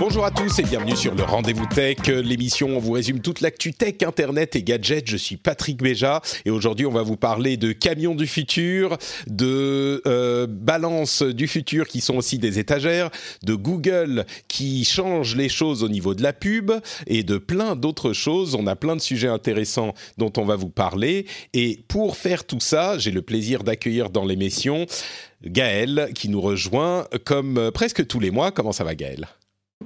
Bonjour à tous et bienvenue sur le Rendez-vous Tech, l'émission où on vous résume toute l'actu tech, internet et gadgets. Je suis Patrick Béja et aujourd'hui on va vous parler de camions du futur, de euh, balances du futur qui sont aussi des étagères, de Google qui change les choses au niveau de la pub et de plein d'autres choses. On a plein de sujets intéressants dont on va vous parler et pour faire tout ça, j'ai le plaisir d'accueillir dans l'émission Gaël qui nous rejoint comme presque tous les mois. Comment ça va Gaël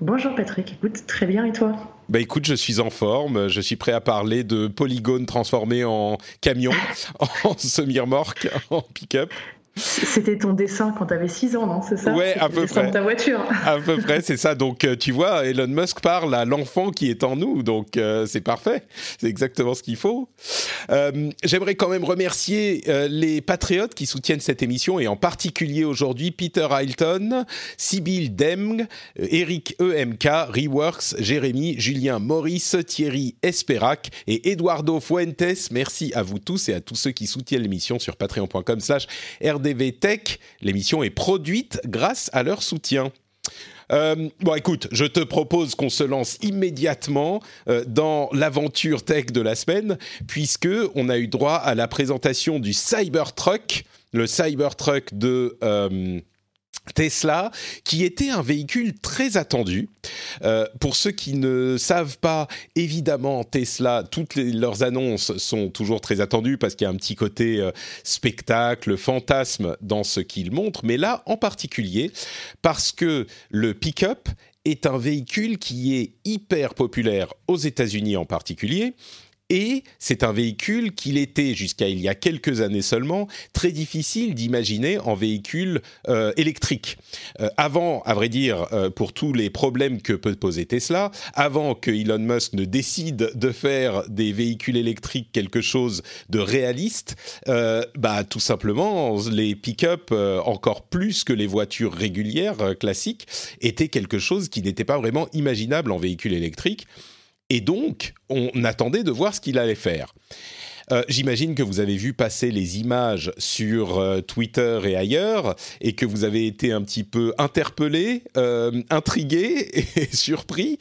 Bonjour Patrick, écoute, très bien et toi? Bah écoute, je suis en forme, je suis prêt à parler de polygones transformés en camions, en semi-remorque, en pick-up. C'était ton dessin quand tu avais 6 ans, non C'est ça Ouais, à peu près. De ta voiture. à peu près, c'est ça. Donc, euh, tu vois, Elon Musk parle à l'enfant qui est en nous. Donc, euh, c'est parfait. C'est exactement ce qu'il faut. Euh, J'aimerais quand même remercier euh, les patriotes qui soutiennent cette émission et en particulier aujourd'hui Peter Hilton, Sibyl Demg, Eric EMK, Reworks, Jérémy, Julien Maurice, Thierry Esperac et Eduardo Fuentes. Merci à vous tous et à tous ceux qui soutiennent l'émission sur patreon.com slash RDV Tech. L'émission est produite grâce à leur soutien. Euh, bon, écoute, je te propose qu'on se lance immédiatement euh, dans l'aventure tech de la semaine, puisque on a eu droit à la présentation du Cybertruck, le Cybertruck de euh, Tesla, qui était un véhicule très attendu. Euh, pour ceux qui ne savent pas, évidemment, Tesla, toutes leurs annonces sont toujours très attendues parce qu'il y a un petit côté euh, spectacle, fantasme dans ce qu'ils montrent, mais là en particulier parce que le pick-up est un véhicule qui est hyper populaire aux États-Unis en particulier et c'est un véhicule qu'il était, jusqu'à il y a quelques années seulement, très difficile d'imaginer en véhicule euh, électrique. Euh, avant, à vrai dire, euh, pour tous les problèmes que peut poser Tesla, avant que Elon Musk ne décide de faire des véhicules électriques quelque chose de réaliste, bah, tout simplement, les pick-up, encore plus que les voitures régulières classiques, étaient quelque chose qui n'était pas vraiment imaginable en véhicule électrique. Et donc, on attendait de voir ce qu'il allait faire. Euh, J'imagine que vous avez vu passer les images sur euh, Twitter et ailleurs, et que vous avez été un petit peu interpellé, euh, intrigué et surpris.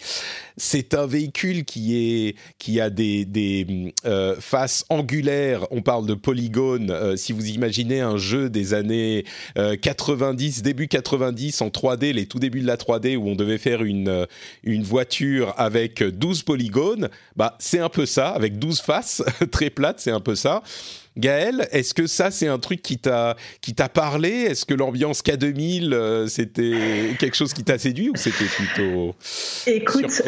C'est un véhicule qui est qui a des, des faces angulaires. On parle de polygones. Si vous imaginez un jeu des années 90, début 90 en 3D, les tout débuts de la 3D où on devait faire une une voiture avec 12 polygones, bah c'est un peu ça, avec 12 faces très plates c'est un peu ça. Gaël, est-ce que ça c'est un truc qui t'a qui t'a parlé? Est-ce que l'ambiance K2000 euh, c'était quelque chose qui t'a séduit ou c'était plutôt Écoute,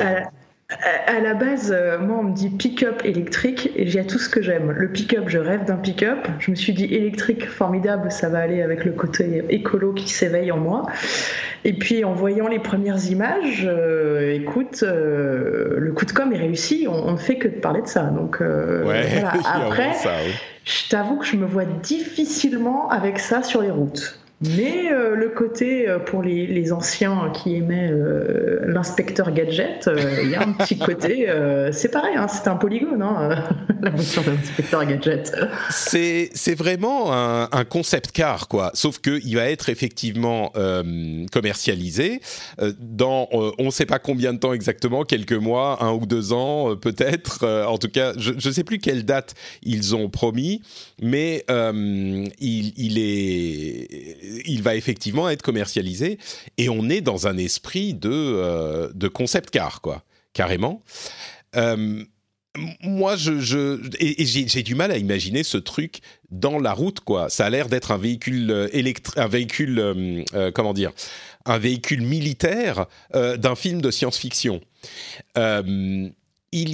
à, la base, euh, moi on me dit pick-up électrique et j'ai tout ce que j'aime. Le pick-up, je rêve d'un pick-up. Je me suis dit électrique, formidable, ça va aller avec le côté écolo qui s'éveille en moi. Et puis en voyant les premières images, euh, écoute, euh, le coup de com est réussi. On, ne fait que de parler de ça. Donc ouais, voilà. après, ça, oui. je t'avoue que je me vois difficilement avec ça sur les routes. Mais euh, le côté euh, pour les, les, anciens qui aimaient euh, l'inspecteur gadget, il y a un petit côté, c'est pareil, hein, c'est un polygone, hein, la voiture de l'inspecteur gadget. C'est c'est vraiment un, un, concept car quoi, sauf que il va être effectivement commercialisé dans on ne sait pas combien de temps exactement, quelques mois, un ou deux ans peut-être. en tout cas, je ne sais plus quelle date ils ont promis, mais il, il est il va effectivement être commercialisé et on est dans un esprit de, euh, de concept car, quoi, carrément. Euh, moi, je, j'ai du mal à imaginer ce truc dans la route, quoi. Ça a l'air d'être un véhicule euh, électrique, un véhicule, euh, comment dire, un véhicule militaire d'un film de science-fiction. il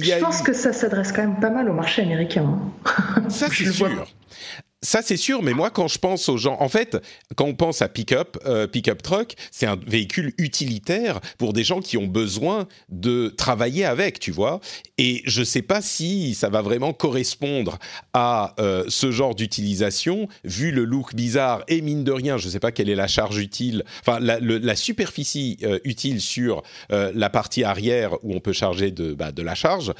y a je pense eu... que ça s'adresse quand même pas mal au marché américain. Hein. Ça, c'est sûr. Ça c'est sûr, mais moi quand je pense aux gens, en fait, quand on pense à pick-up, euh, pick-up truck, c'est un véhicule utilitaire pour des gens qui ont besoin de travailler avec, tu vois. Et je sais pas si ça va vraiment correspondre à euh, ce genre d'utilisation, vu le look bizarre et mine de rien, je sais pas quelle est la charge utile, enfin la, superficie euh, utile sur la partie arrière où on peut charger de, bah, de la charge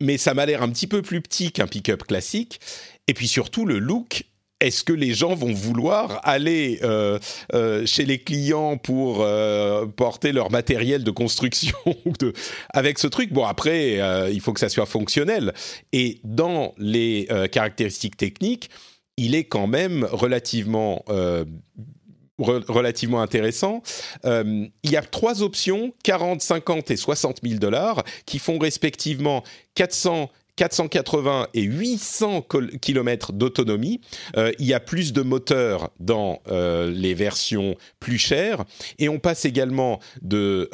mais ça m'a l'air un petit peu plus petit qu'un pick-up classique. Et puis surtout, le look, est-ce que les gens vont vouloir aller euh, euh, chez les clients pour euh, porter leur matériel de construction avec ce truc? Bon, après, il faut que ça soit fonctionnel. Et dans les caractéristiques techniques, il est quand même relativement relativement intéressant. il y a trois options, 40, 50 et 60 000 dollars, qui font respectivement 400 480 et 800 km d'autonomie. Euh, il y a plus de moteurs dans euh, les versions plus chères. Et on passe également de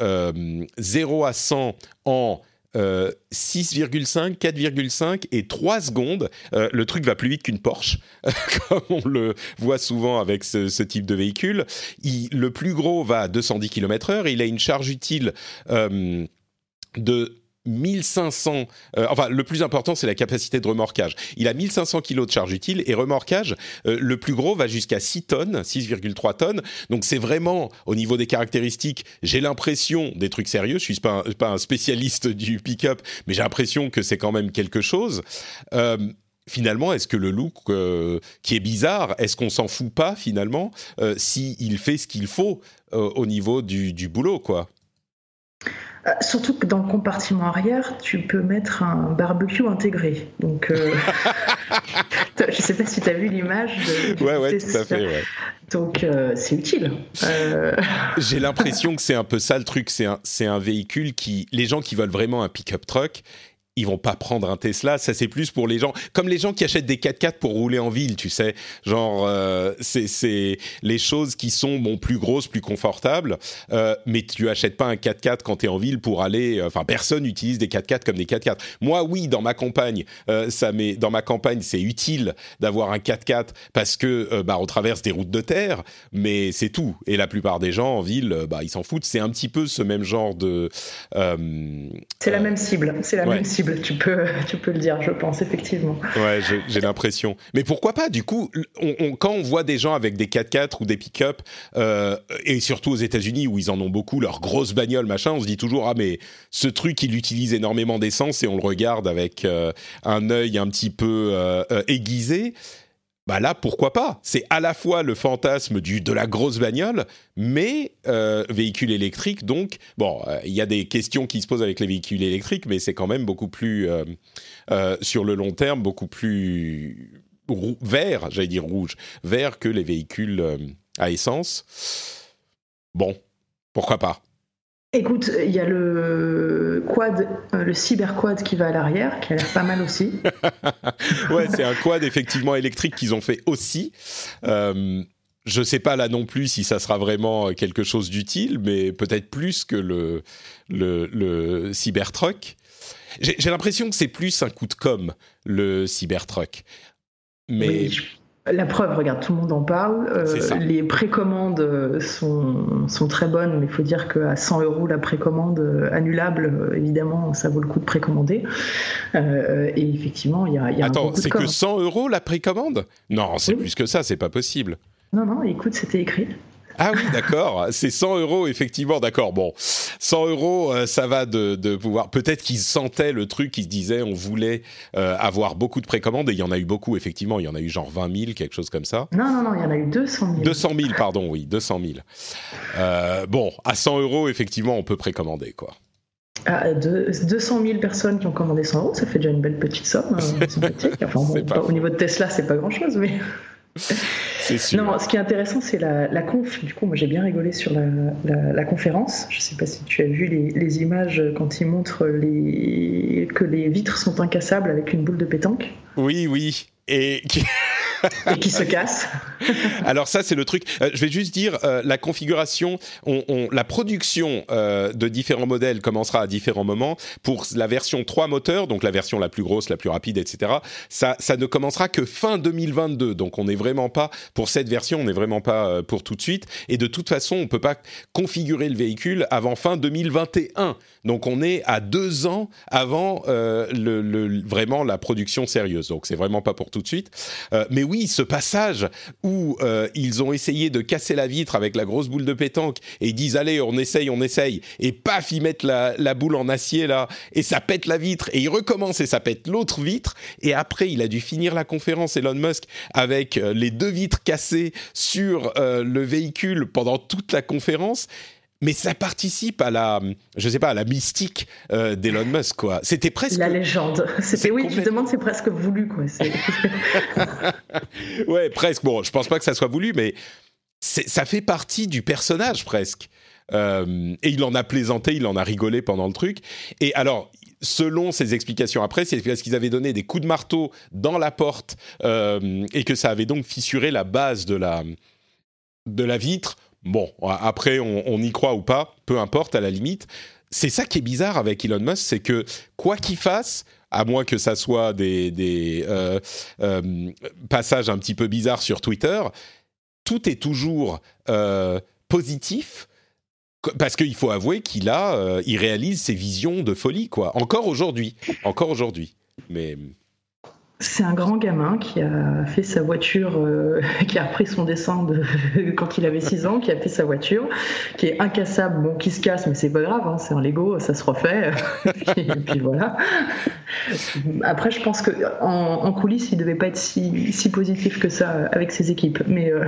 0 euh, à 100 en 6,5, 4,5 et 3 secondes. le truc va plus vite qu'une Porsche, comme on le voit souvent avec ce, type de véhicule. le plus gros va à 210 km/h. Il a une charge utile de 1500, euh, enfin le plus important c'est la capacité de remorquage. Il a 1500 kg de charge utile et remorquage, euh, le plus gros va jusqu'à 6 tonnes, 6,3 tonnes. Donc c'est vraiment au niveau des caractéristiques, j'ai l'impression des trucs sérieux. Je suis pas un, spécialiste du pick-up, mais j'ai l'impression que c'est quand même quelque chose. Euh, finalement, est-ce que le look qui est bizarre, est-ce qu'on s'en fout pas finalement s'il fait ce qu'il faut au niveau du, du boulot, quoi? Euh, surtout que dans le compartiment arrière, tu peux mettre un barbecue intégré. Donc, euh, je ne sais pas si tu as vu l'image. Ouais, ouais, tout à fait. Donc, euh, c'est utile. J'ai l'impression que c'est un peu ça le truc. C'est un, un véhicule qui. Les gens qui veulent vraiment un pick-up truck, ils vont pas prendre un Tesla. Ça, c'est plus pour les gens, comme les gens qui achètent des 4x4 pour rouler en ville, tu sais. Genre, euh, c'est les choses qui sont bon plus grosses, plus confortables. Euh, mais tu achètes pas un 4x4 quand tu es en ville pour aller. Enfin, personne n'utilise des 4x4 comme des 4x4. Moi, oui, dans ma campagne, euh, ça met dans ma campagne, c'est utile d'avoir un 4x4 parce que euh, bah on traverse des routes de terre, mais c'est tout. Et la plupart des gens en ville, bah ils s'en foutent. C'est un petit peu ce même genre de. c'est la même cible. C'est la même cible tu peux, tu peux le dire, je pense, effectivement. Ouais, j'ai l'impression. Mais pourquoi pas Du coup, quand on voit des gens avec des 4x4 ou des pick-up, euh, et surtout aux États-Unis où ils en ont beaucoup, leurs grosses bagnoles, machin, on se dit toujours ah mais ce truc il utilise énormément d'essence et on le regarde avec euh, un œil un petit peu euh, aiguisé bah là, pourquoi pas? C'est à la fois le fantasme de la grosse bagnole, mais euh, véhicule électrique. Donc, bon, euh, il y a des questions qui se posent avec les véhicules électriques, mais c'est quand même beaucoup plus, euh, sur le long terme, beaucoup plus vert, j'allais dire rouge, vert que les véhicules à essence. Bon, pourquoi pas? Écoute, il y a le quad, euh, le cyber quad qui va à l'arrière, qui a l'air pas mal aussi. ouais, c'est un quad effectivement électrique qu'ils ont fait aussi. Euh, je sais pas là non plus si ça sera vraiment quelque chose d'utile, mais peut-être plus que le, le, le Cybertruck. J'ai l'impression que c'est plus un coup de com, le Cybertruck. Mais la preuve, regarde, tout le monde en parle. Euh, les précommandes euh, sont, sont, très bonnes, mais il faut dire qu'à 100 euros la précommande euh, annulable, évidemment, ça vaut le coup de précommander. et effectivement, il y a, y a Attends, c'est que 100 euros la précommande? Non, c'est plus que ça, c'est pas possible. Non, non, écoute, c'était écrit. Ah oui, d'accord. C'est 100 euros, effectivement. D'accord. Bon, 100 euros, euh, ça va de, pouvoir. Peut-être qu'ils sentaient le truc, ils se disaient, on voulait euh, avoir beaucoup de précommandes, et il y en a eu beaucoup, effectivement. Il y en a eu genre 20 000, quelque chose comme ça. Non, non, non, il y en a eu 200 000. 200 000, pardon, oui, 200 000. Euh, bon, à 100 euros, effectivement, on peut précommander, quoi. Ah, 200 000 personnes qui ont commandé 100 euros, ça fait déjà une belle petite somme. Enfin, au niveau de Tesla, c'est pas grand-chose, mais. Non, ce qui est intéressant, c'est la, conf. Du coup, moi, j'ai bien rigolé sur la, conférence. Je ne sais pas si tu as vu les, images quand ils montrent les, que les vitres sont incassables avec une boule de pétanque. Oui, oui. Et et qui se casse. Alors ça, c'est le truc. Euh, je vais juste dire, euh, la configuration, on, la production euh, de différents modèles commencera à différents moments. Pour la version 3 moteurs, donc la version la plus grosse, la plus rapide, etc., ça, ça ne commencera que fin 2022. Donc on n'est vraiment pas, pour cette version, on n'est vraiment pas pour tout de suite. Et de toute façon, on ne peut pas configurer le véhicule avant fin 2021. Donc on est à deux ans avant le, vraiment la production sérieuse. Donc c'est vraiment pas pour tout de suite. mais oui, ce passage où euh, ils ont essayé de casser la vitre avec la grosse boule de pétanque et ils disent allez on essaye on essaye. Et paf ils mettent la, boule en acier là. Et ça pète la vitre. Et ils recommencent et ça pète l'autre vitre. Et après il a dû finir la conférence Elon Musk avec euh, les deux vitres cassées sur euh, le véhicule pendant toute la conférence mais ça participe à la, je sais pas, à la mystique euh, d'Elon Musk, quoi. C'était presque la légende. C'était oui, tu te demandes, c'est presque voulu, quoi. ouais, presque. Bon, je pense pas que ça soit voulu, mais ça fait partie du personnage presque. Euh, et il en a plaisanté, il en a rigolé pendant le truc. Et alors, selon ses explications après, c'est parce qu'ils avaient donné des coups de marteau dans la porte euh, et que ça avait donc fissuré la base de la de la vitre Bon, après, on, y croit ou pas, peu importe, à la limite. C'est ça qui est bizarre avec Elon Musk, c'est que quoi qu'il fasse, à moins que ça soit des, euh, euh, passages un petit peu bizarres sur Twitter, tout est toujours euh, positif parce qu'il faut avouer qu'il a, il réalise ses visions de folie, quoi. Encore aujourd'hui, encore aujourd'hui. Mais c'est un grand gamin qui a fait sa voiture, euh, qui a repris son dessin de, quand il avait 6 ans, qui a fait sa voiture, qui est incassable, bon, qui se casse, mais c'est pas grave, hein, c'est un Lego, ça se refait. et puis voilà. Après, je pense qu'en en, coulisses, il devait pas être si, si, positif que ça avec ses équipes. Mais euh,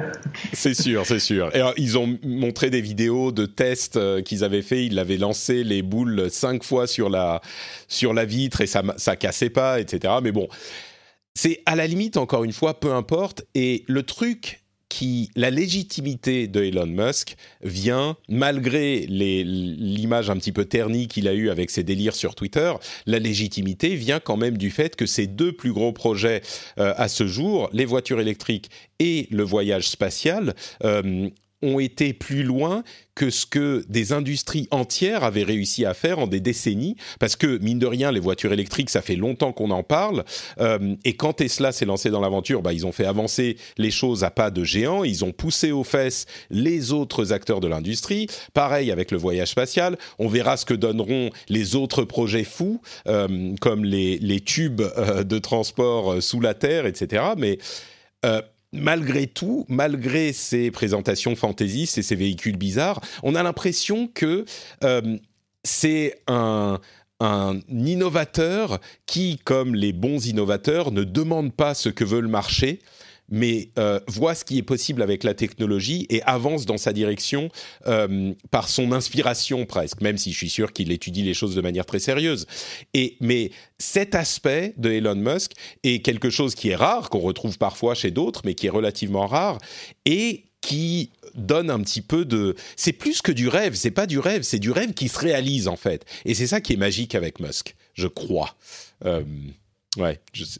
c'est sûr, c'est sûr. Et ils ont montré des vidéos de tests euh, qu'ils avaient fait. Ils avaient lancé les boules cinq fois sur la sur la vitre et ça ça cassait pas, etc. Mais bon c'est à la limite, encore une fois, peu importe. Et le truc qui, la légitimité de Elon Musk vient, malgré l'image un petit peu ternie qu'il a eue avec ses délires sur Twitter, la légitimité vient quand même du fait que ses deux plus gros projets euh, à ce jour, les voitures électriques et le voyage spatial, euh, ont été plus loin que ce que des industries entières avaient réussi à faire en des décennies, parce que mine de rien, les voitures électriques, ça fait longtemps qu'on en parle, euh, et quand Tesla s'est lancé dans l'aventure, bah, ils ont fait avancer les choses à pas de géant, ils ont poussé aux fesses les autres acteurs de l'industrie, pareil avec le voyage spatial, on verra ce que donneront les autres projets fous, euh, comme les, tubes euh, de transport sous la Terre, etc., mais malgré tout, malgré ces présentations fantaisistes et ces véhicules bizarres, on a l'impression que euh, c'est un, un innovateur qui, comme les bons innovateurs, ne demande pas ce que veut le marché, mais euh, voit ce qui est possible avec la technologie et avance dans sa direction euh, par son inspiration presque, même si je suis sûr qu'il étudie les choses de manière très sérieuse. Et, mais cet aspect de Elon Musk est quelque chose qui est rare, qu'on retrouve parfois chez d'autres, mais qui est relativement rare, et qui donne un petit peu de... C'est plus que du rêve, c'est pas du rêve, c'est du rêve qui se réalise en fait. Et c'est ça qui est magique avec Musk, je crois. Euh, ouais, je sais.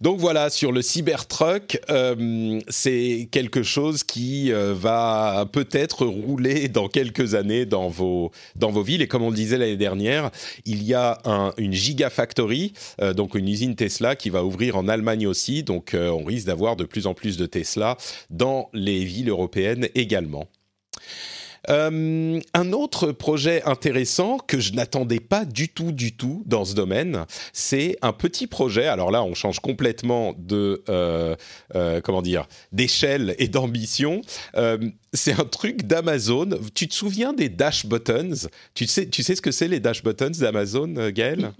Donc voilà, sur le Cybertruck, euh, c'est quelque chose qui euh, va peut-être rouler dans quelques années dans vos, dans vos villes. Et comme on le disait l'année dernière, il y a une Gigafactory, euh, donc une usine Tesla qui va ouvrir en Allemagne aussi. Donc on risque d'avoir de plus en plus de Tesla dans les villes européennes également. Euh, un autre projet intéressant que je n'attendais pas du tout, du tout dans ce domaine, c'est un petit projet. Alors là, on change complètement de euh, euh, comment dire d'échelle et d'ambition. c'est un truc d'Amazon. Tu te souviens des dash buttons? Tu sais, tu sais ce que c'est les dash buttons d'Amazon, Gaël?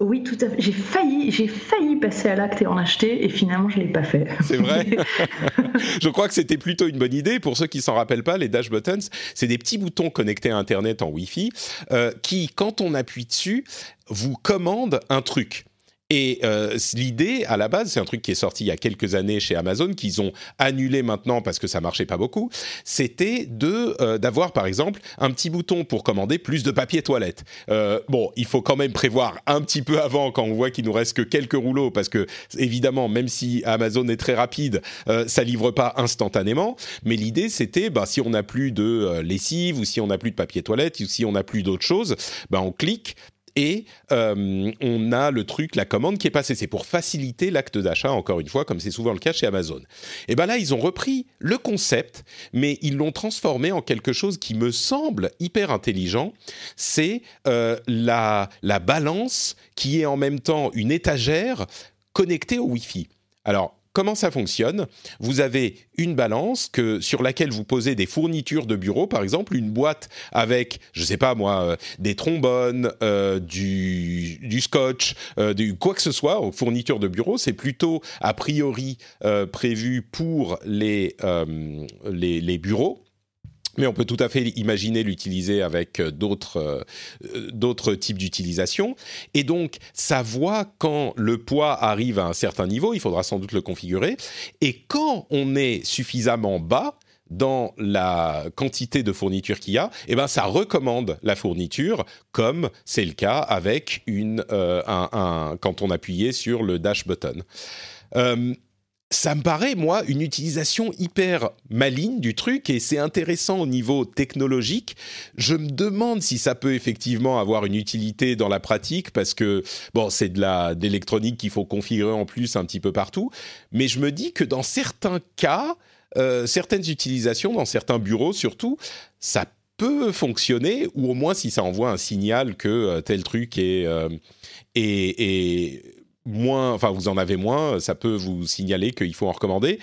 Oui, tout à fait. J'ai failli, j'ai failli passer à l'acte et en acheter, et finalement, je l'ai pas fait. C'est vrai. je crois que c'était plutôt une bonne idée. Pour ceux qui s'en rappellent pas, les dash buttons, c'est des petits boutons connectés à Internet en Wi-Fi euh, qui, quand on appuie dessus, vous commandent un truc. Et euh, l'idée, à la base, c'est un truc qui est sorti il y a quelques années chez Amazon, qu'ils ont annulé maintenant parce que ça marchait pas beaucoup. C'était de euh, d'avoir, par exemple, un petit bouton pour commander plus de papier toilette. Euh, bon, il faut quand même prévoir un petit peu avant quand on voit qu'il nous reste que quelques rouleaux, parce que évidemment, même si Amazon est très rapide, ça livre pas instantanément. Mais l'idée, c'était, bah, si on n'a plus de lessive ou si on n'a plus de papier toilette ou si on n'a plus d'autres choses, bah, on clique et euh, on a le truc, la commande qui est passée. C'est pour faciliter l'acte d'achat, encore une fois, comme c'est souvent le cas chez Amazon. Et bien là, ils ont repris le concept, mais ils l'ont transformé en quelque chose qui me semble hyper intelligent. C'est euh, la, la balance qui est en même temps une étagère connectée au Wi-Fi. Alors, Comment ça fonctionne? Vous avez une balance sur laquelle vous posez des fournitures de bureau, par exemple une boîte avec, je ne sais pas moi, euh, des trombones, euh, du, scotch, euh, quoi que ce soit, aux fournitures de bureau. C'est plutôt a priori prévu pour les bureaux. Mais on peut tout à fait imaginer l'utiliser avec euh, d'autres euh, d'autres types d'utilisation. Et donc, ça voit quand le poids arrive à un certain niveau, il faudra sans doute le configurer. Et quand on est suffisamment bas, dans la quantité de fourniture qu'il y a, eh ben ça recommande la fourniture, comme c'est le cas avec une, euh, un, quand on appuyait sur le dash button. Euh, ça me paraît, moi, une utilisation hyper maligne du truc et c'est intéressant au niveau technologique. Je me demande si ça peut effectivement avoir une utilité dans la pratique parce que, bon, c'est de la, d'électronique qu'il faut configurer en plus un petit peu partout. Mais je me dis que dans certains cas, euh, certaines utilisations, dans certains bureaux surtout, ça peut fonctionner ou au moins si ça envoie un signal que euh, tel truc est, euh, moins, enfin vous en avez moins, ça peut vous signaler qu'il faut en recommander.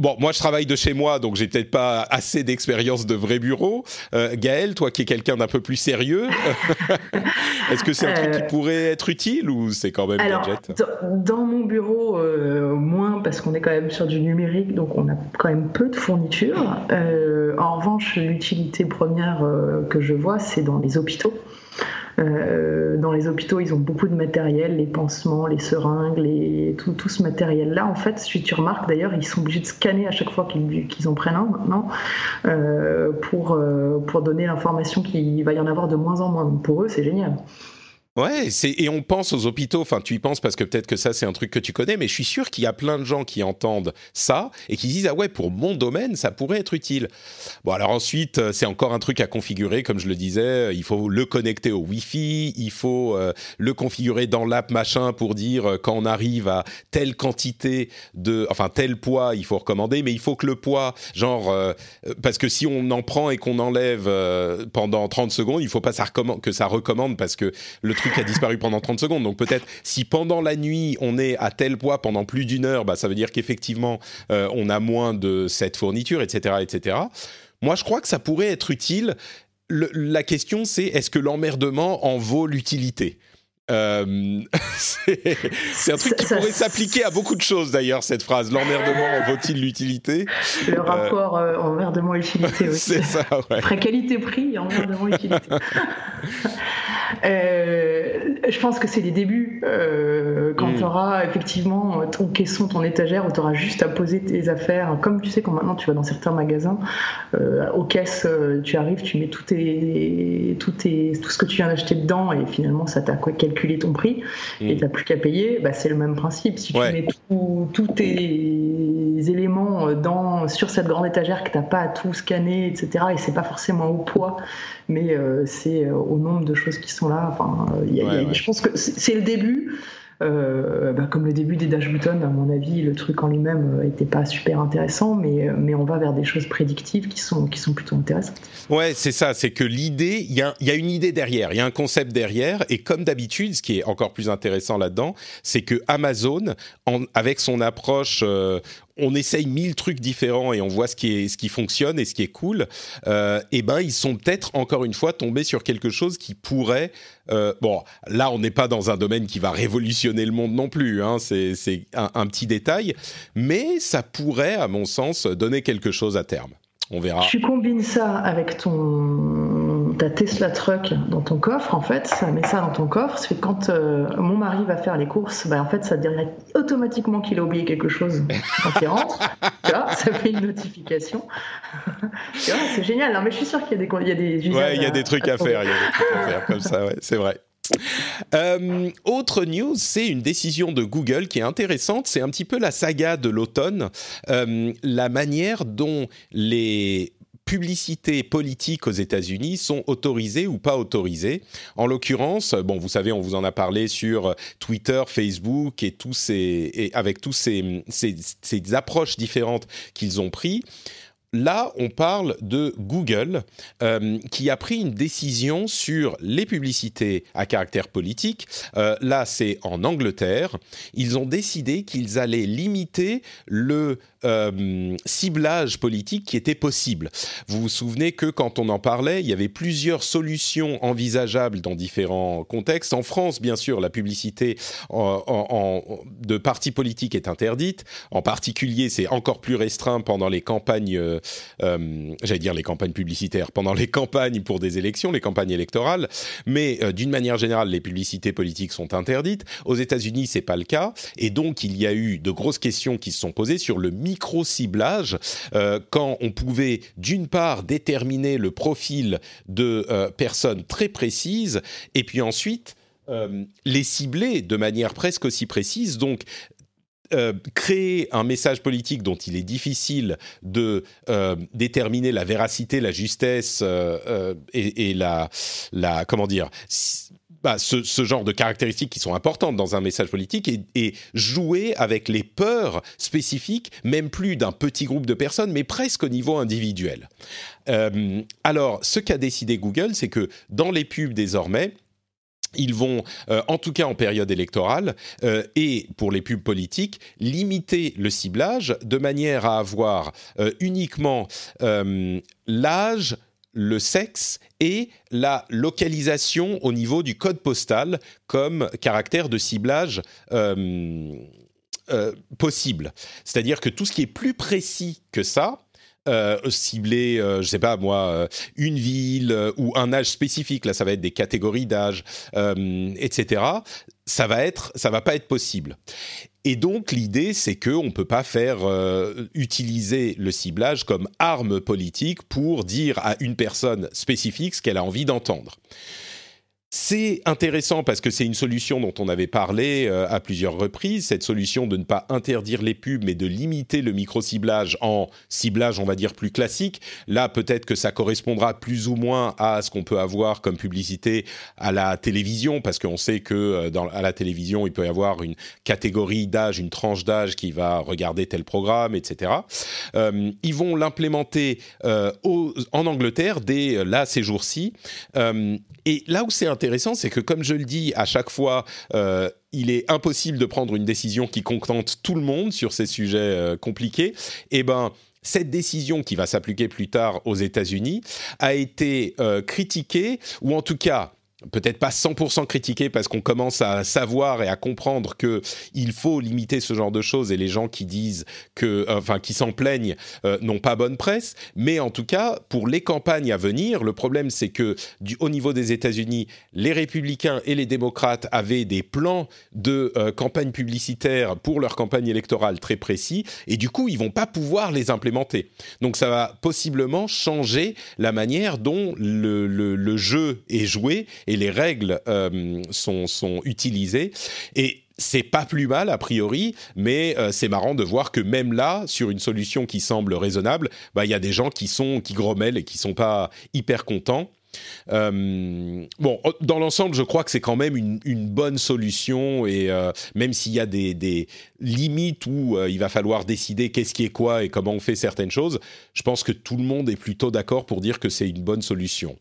Bon, moi je travaille de chez moi, donc j'ai peut-être pas assez d'expérience de vrai bureau. Euh, Gaël, toi qui es quelqu'un d'un peu plus sérieux, est-ce que c'est un truc qui euh, pourrait être utile ou c'est quand même alors, gadget? dans, mon bureau, euh, moins parce qu'on est quand même sur du numérique, donc on a quand même peu de fournitures. en revanche, l'utilité première que je vois, c'est dans les hôpitaux. Euh, dans les hôpitaux, ils ont beaucoup de matériel, les pansements, les seringues, les, tout, ce matériel-là. En fait, si tu remarques d'ailleurs, ils sont obligés de scanner à chaque fois qu'ils en prennent un maintenant euh, pour, euh, pour donner l'information qu'il va y en avoir de moins en moins. Pour eux, c'est génial. Ouais, et on pense aux hôpitaux, enfin tu y penses parce que peut-être que ça c'est un truc que tu connais, mais je suis sûr qu'il y a plein de gens qui entendent ça et qui disent ah ouais pour mon domaine ça pourrait être utile. Bon alors ensuite euh, c'est encore un truc à configurer comme je le disais, il faut le connecter au Wi-Fi, il faut euh, le configurer dans l'app machin pour dire euh, quand on arrive à telle quantité de, enfin tel poids il faut recommander, mais il faut que le poids genre parce que si on en prend et qu'on enlève pendant 30 secondes, il faut pas ça que ça recommande parce que le truc a disparu pendant 30 secondes. Donc peut-être si pendant la nuit on est à tel poids pendant plus d'une heure, bah, ça veut dire qu'effectivement euh, on a moins de cette fourniture, etc., etc. Moi, je crois que ça pourrait être utile. la question, c'est est-ce que l'emmerdement en vaut l'utilité? Euh, c'est un truc qui pourrait s'appliquer à beaucoup de choses d'ailleurs, cette phrase. L'emmerdement en vaut-il l'utilité? Le rapport euh, emmerdement-utilité aussi. c'est ça, ouais. Après qualité-prix, emmerdement-utilité. Euh, je pense que c'est les débuts. Euh, quand mm. tu auras effectivement ton caisson, ton étagère, où tu auras juste à poser tes affaires. Comme tu sais, quand maintenant tu vas dans certains magasins, euh, aux caisses, tu arrives, tu mets tout, tes, tout, tes, tout ce que tu viens d'acheter dedans et finalement ça t'a calculé ton prix mm. et tu n'as plus qu'à payer. Bah, c'est le même principe. Si tu mets tous tes éléments dans, sur cette grande étagère que tu n'as pas à tout scanner, etc., et c'est pas forcément au poids, mais c'est au nombre de choses qui sont là. Enfin, je pense que c'est le début. Euh, bah, comme le début des Dash Buttons, à mon avis, le truc en lui-même n'était euh, pas super intéressant, mais, euh, mais on va vers des choses prédictives qui sont, qui sont plutôt intéressantes. Ouais, c'est ça, c'est que l'idée, il y a, y a, une idée derrière, il y a un concept derrière, et comme d'habitude, ce qui est encore plus intéressant là-dedans, c'est que Amazon, en, avec son approche, on essaye mille trucs différents et on voit ce qui, est, ce qui fonctionne et ce qui est cool, euh, et ben ils sont peut-être encore une fois tombés sur quelque chose qui pourrait. Euh, bon, là on n'est pas dans un domaine qui va révolutionner le monde non plus, hein, c'est un, petit détail, mais ça pourrait, à mon sens, donner quelque chose à terme. On verra. Tu combines ça avec ton ta Tesla Truck dans ton coffre, en fait, ça met ça dans ton coffre. C'est que quand mon mari va faire les courses, bah, en fait, ça dirait automatiquement qu'il a oublié quelque chose quand il rentre. ça fait une notification. c'est génial. Non, mais je suis sûr qu'il y a des, il y a des Ouais, il y a des trucs à, faire. Il y a des trucs à faire comme ça, ouais, c'est vrai. Euh, autre news, c'est une décision de Google qui est intéressante. C'est un petit peu la saga de l'automne, euh, la manière dont les publicités politiques aux États-Unis sont autorisées ou pas autorisées. En l'occurrence, bon, vous savez, on vous en a parlé sur Twitter, Facebook et avec tous ces, approches différentes qu'ils ont pris. Là, on parle de Google euh, qui a pris une décision sur les publicités à caractère politique. Euh, là, c'est en Angleterre. Ils ont décidé qu'ils allaient limiter le euh, ciblage politique qui était possible. Vous vous souvenez que quand on en parlait, il y avait plusieurs solutions envisageables dans différents contextes. En France, bien sûr, la publicité de partis politiques est interdite. En particulier, c'est encore plus restreint pendant les campagnes, euh, euh, j'allais dire les campagnes publicitaires, pendant les campagnes pour des élections, les campagnes électorales. Mais d'une manière générale, les publicités politiques sont interdites. Aux États-Unis, c'est pas le cas, et donc il y a eu de grosses questions qui se sont posées sur le micro-ciblage, euh, quand on pouvait d'une part déterminer le profil de euh, personnes très précises, et puis ensuite euh, les cibler de manière presque aussi précise. Donc créer un message politique dont il est difficile de déterminer la véracité, la justesse et, la, la comment dire bah, ce, genre de caractéristiques qui sont importantes dans un message politique et, jouer avec les peurs spécifiques, même plus d'un petit groupe de personnes, mais presque au niveau individuel. Euh, alors, ce qu'a décidé Google, c'est que dans les pubs désormais, ils vont, euh, en tout cas en période électorale, euh, et pour les pubs politiques, limiter le ciblage de manière à avoir uniquement l'âge, le sexe et la localisation au niveau du code postal comme caractère de ciblage euh, euh, possible. C'est-à-dire que tout ce qui est plus précis que ça, euh, cibler, je sais pas moi, une ville ou un âge spécifique. Là, ça va être des catégories d'âge, etc. Ça va être, ça va pas être possible. Et donc l'idée, c'est qu'on ne peut pas faire euh, utiliser le ciblage comme arme politique pour dire à une personne spécifique ce qu'elle a envie d'entendre. C'est intéressant parce que c'est une solution dont on avait parlé euh, à plusieurs reprises, cette solution de ne pas interdire les pubs mais de limiter le micro-ciblage en ciblage, on va dire, plus classique. Là, peut-être que ça correspondra plus ou moins à ce qu'on peut avoir comme publicité à la télévision parce qu'on sait que euh, dans, à la télévision, il peut y avoir une catégorie d'âge, une tranche d'âge qui va regarder tel programme, etc. Euh, ils vont l'implémenter en Angleterre dès là ces jours-ci. Et là où c'est intéressant, c'est que comme je le dis à chaque fois, euh, il est impossible de prendre une décision qui contente tout le monde sur ces sujets euh, compliqués. Eh ben cette décision qui va s'appliquer plus tard aux États-Unis a été euh, critiquée, ou en tout cas peut-être pas 100% critiqué parce qu'on commence à savoir et à comprendre que il faut limiter ce genre de choses et les gens qui disent que enfin qui s'en plaignent euh, n'ont pas bonne presse. Mais en tout cas pour les campagnes à venir le problème c'est que du, au niveau des États-Unis les républicains et les démocrates avaient des plans de euh, campagne publicitaire pour leur campagne électorale très précis et du coup ils vont pas pouvoir les implémenter. Donc ça va possiblement changer la manière dont le jeu est joué et les règles euh, sont, sont utilisées. Et c'est pas plus mal a priori, mais euh, c'est marrant de voir que même là, sur une solution qui semble raisonnable, bah, il y a des gens qui sont qui grommellent et qui sont pas hyper contents. Euh, bon, dans l'ensemble, je crois que c'est quand même une, bonne solution et euh, même s'il y a des, limites où euh, il va falloir décider qu'est-ce qui est quoi et comment on fait certaines choses, je pense que tout le monde est plutôt d'accord pour dire que c'est une bonne solution.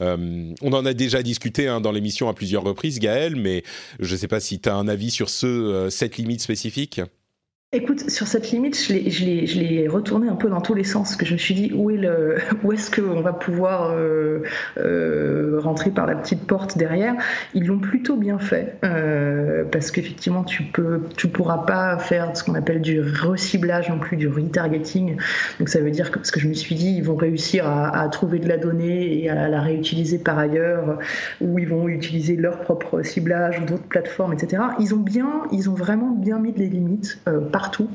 on en a déjà discuté hein, dans l'émission à plusieurs reprises, Gaël, mais je ne sais pas si tu as un avis sur ce, cette limite spécifique. Écoute, sur cette limite, je l'ai, je l'ai, retourné un peu dans tous les sens, que je me suis dit où est-ce qu'on va pouvoir euh, euh, rentrer par la petite porte derrière? Ils l'ont plutôt bien fait, euh, parce qu'effectivement, tu tu pourras pas faire ce qu'on appelle du reciblage non plus, du retargeting. Donc ça veut dire que, parce que je me suis dit, ils vont réussir à, trouver de la donnée et à la réutiliser par ailleurs, ou ils vont utiliser leur propre ciblage ou d'autres plateformes, etc. Ils ont bien, ils ont vraiment bien mis des limites partout,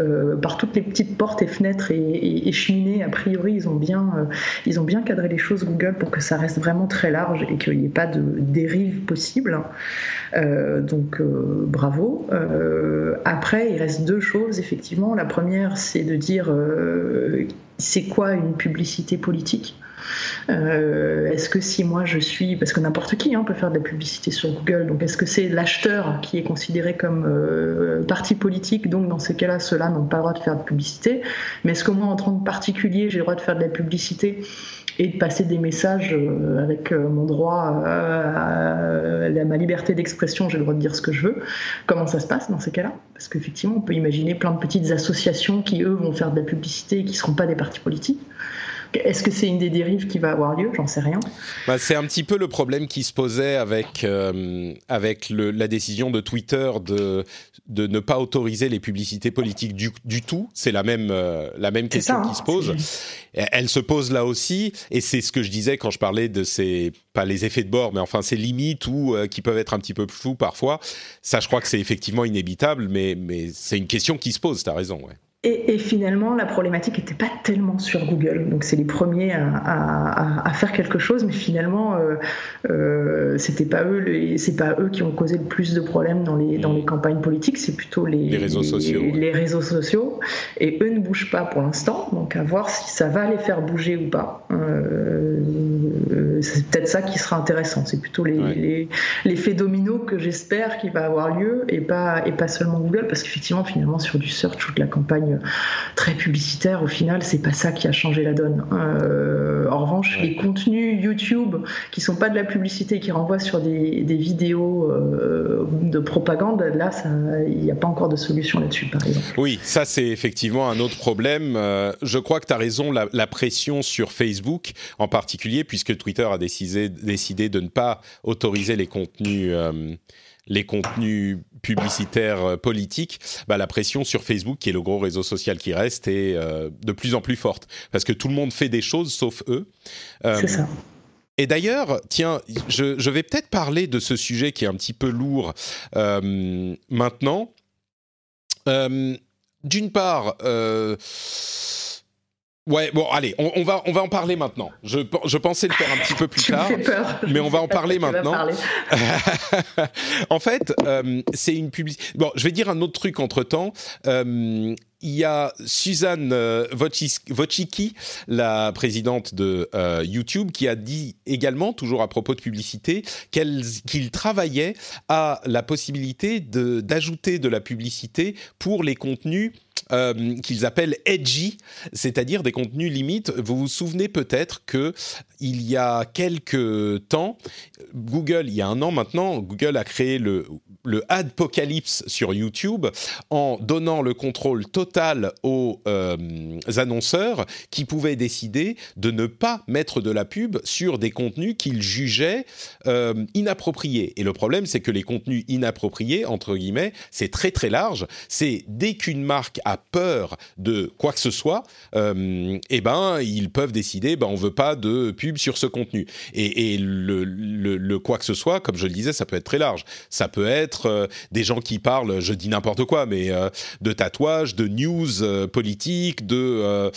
euh, par toutes les petites portes et fenêtres et, cheminées. A priori, ils ont, bien, euh, ils ont bien cadré les choses Google pour que ça reste vraiment très large et qu'il n'y ait pas de dérive possible. Euh, donc bravo. après, il reste deux choses, effectivement. La première, c'est de dire c'est quoi une publicité politique? Euh, est-ce que si moi je suis, parce que n'importe qui hein, peut faire de la publicité sur Google, donc est-ce que c'est l'acheteur qui est considéré comme euh, parti politique, donc dans ces cas-là, ceux-là n'ont pas le droit de faire de publicité, mais est-ce que moi en tant que particulier, j'ai le droit de faire de la publicité et de passer des messages euh, avec mon droit à, ma liberté d'expression, j'ai le droit de dire ce que je veux. Comment ça se passe dans ces cas-là? Parce qu'effectivement, on peut imaginer plein de petites associations qui, eux, vont faire de la publicité et qui ne seront pas des partis politiques. Est-ce que c'est une des dérives qui va avoir lieu? J'en sais rien. Bah, c'est un petit peu le problème qui se posait avec, euh, avec la décision de Twitter de, de ne pas autoriser les publicités politiques du, du tout. C'est la même, euh, la même question qui hein, se pose. Elle se pose là aussi, et c'est ce que je disais quand je parlais de ces, pas les effets de bord, mais enfin ces limites ou euh, qui peuvent être un petit peu floues parfois. Ça, je crois que c'est effectivement inévitable, mais, mais c'est une question qui se pose, tu as raison. Ouais. Et, finalement, la problématique n'était pas tellement sur Google. Donc, c'est les premiers à, faire quelque chose, mais finalement, euh, euh, c'était pas eux, c'est pas eux qui ont causé le plus de problèmes dans les dans les campagnes politiques. C'est plutôt les, réseaux sociaux. Les, réseaux sociaux. Et eux ne bougent pas pour l'instant. Donc, à voir si ça va les faire bouger ou pas. Euh, c'est peut-être ça qui sera intéressant. C'est plutôt les, l'effet domino que j'espère qu'il va avoir lieu et pas et pas seulement Google, parce qu'effectivement, finalement, sur du search, toute la campagne très publicitaire, au final, c'est pas ça qui a changé la donne. Euh, en revanche, les contenus YouTube qui sont pas de la publicité, qui renvoient sur des, vidéos euh, de propagande, là, il n'y a pas encore de solution là-dessus, par exemple. Oui, ça, c'est effectivement un autre problème. Euh, je crois que tu as raison, la, pression sur Facebook en particulier, puisque Twitter a décidé, décidé de ne pas autoriser les contenus les contenus publicitaires euh, politiques, bah, la pression sur Facebook, qui est le gros réseau social qui reste, est euh, de plus en plus forte. Parce que tout le monde fait des choses sauf eux. Euh, C'est ça. Et d'ailleurs, tiens, je, je vais peut-être parler de ce sujet qui est un petit peu lourd maintenant. D'une part, Ouais, bon, allez, on, va on va en parler maintenant. Je, je pensais le faire un petit peu plus tard, mais on va en parler maintenant. en fait, euh, c'est une publicité. Bon, je vais dire un autre truc entre temps. Euh, il y a Suzanne euh, Wojcicki, la présidente de euh, YouTube, qui a dit également, toujours à propos de publicité, qu'il travaillait à la possibilité d'ajouter de, la publicité pour les contenus euh, qu'ils appellent edgy, c'est-à-dire des contenus limites. Vous vous souvenez peut-être que il y a quelques temps, Google, il y a un an maintenant, Google a créé le le Adpocalypse sur YouTube en donnant le contrôle total aux euh, annonceurs qui pouvaient décider de ne pas mettre de la pub sur des contenus qu'ils jugeaient euh, inappropriés. Et le problème, c'est que les contenus inappropriés, entre guillemets, c'est très très large. C'est dès qu'une marque a peur de quoi que ce soit, euh, eh ben ils peuvent décider, ben on veut pas de pub sur ce contenu. Et, le, le quoi que ce soit, comme je le disais, ça peut être très large. Ça peut être des gens qui parlent, je dis n'importe quoi, mais de tatouages, de news euh, politiques, de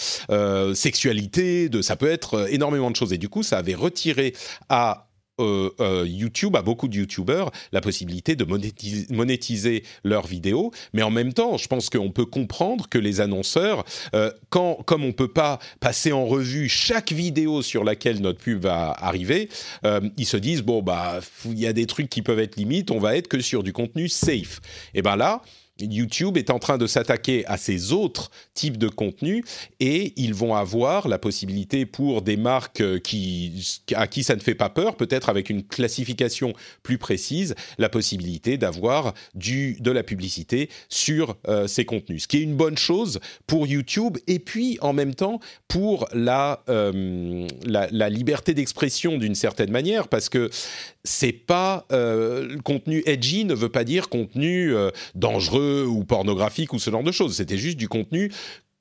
sexualité, de ça peut être énormément de choses. Et du coup, ça avait retiré à euh, euh, YouTube, à beaucoup de YouTubeurs, la possibilité de monétiser, leurs vidéos. Mais en même temps, je pense qu'on peut comprendre que les annonceurs, euh, quand, comme on peut pas passer en revue chaque vidéo sur laquelle notre pub va arriver, ils se disent bon bah il y a des trucs qui peuvent être limites, on va être que sur du contenu safe. Et ben là YouTube est en train de s'attaquer à ces autres types de contenus et ils vont avoir la possibilité pour des marques qui, à qui ça ne fait pas peur, peut-être avec une classification plus précise, la possibilité d'avoir de la publicité sur euh, ces contenus. Ce qui est une bonne chose pour YouTube et puis en même temps pour la, euh, la, liberté d'expression d'une certaine manière parce que c'est pas euh, contenu edgy ne veut pas dire contenu euh, ou pornographique ou ce genre de choses. C'était juste du contenu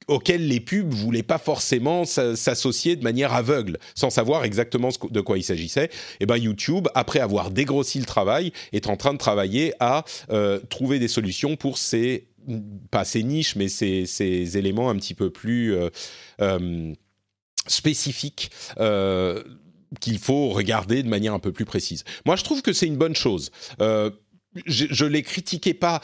auquel les pubs voulaient pas forcément s'associer de manière aveugle, sans savoir exactement de quoi il s'agissait. Et eh ben YouTube, après avoir dégrossi le travail, est en train de travailler à euh, trouver des solutions pour ces pas ces niches, mais ces, ces éléments un petit peu plus euh, euh, spécifiques. Qu'il faut regarder de manière un peu plus précise. Moi, je trouve que c'est une bonne chose. Je ne les critiquais pas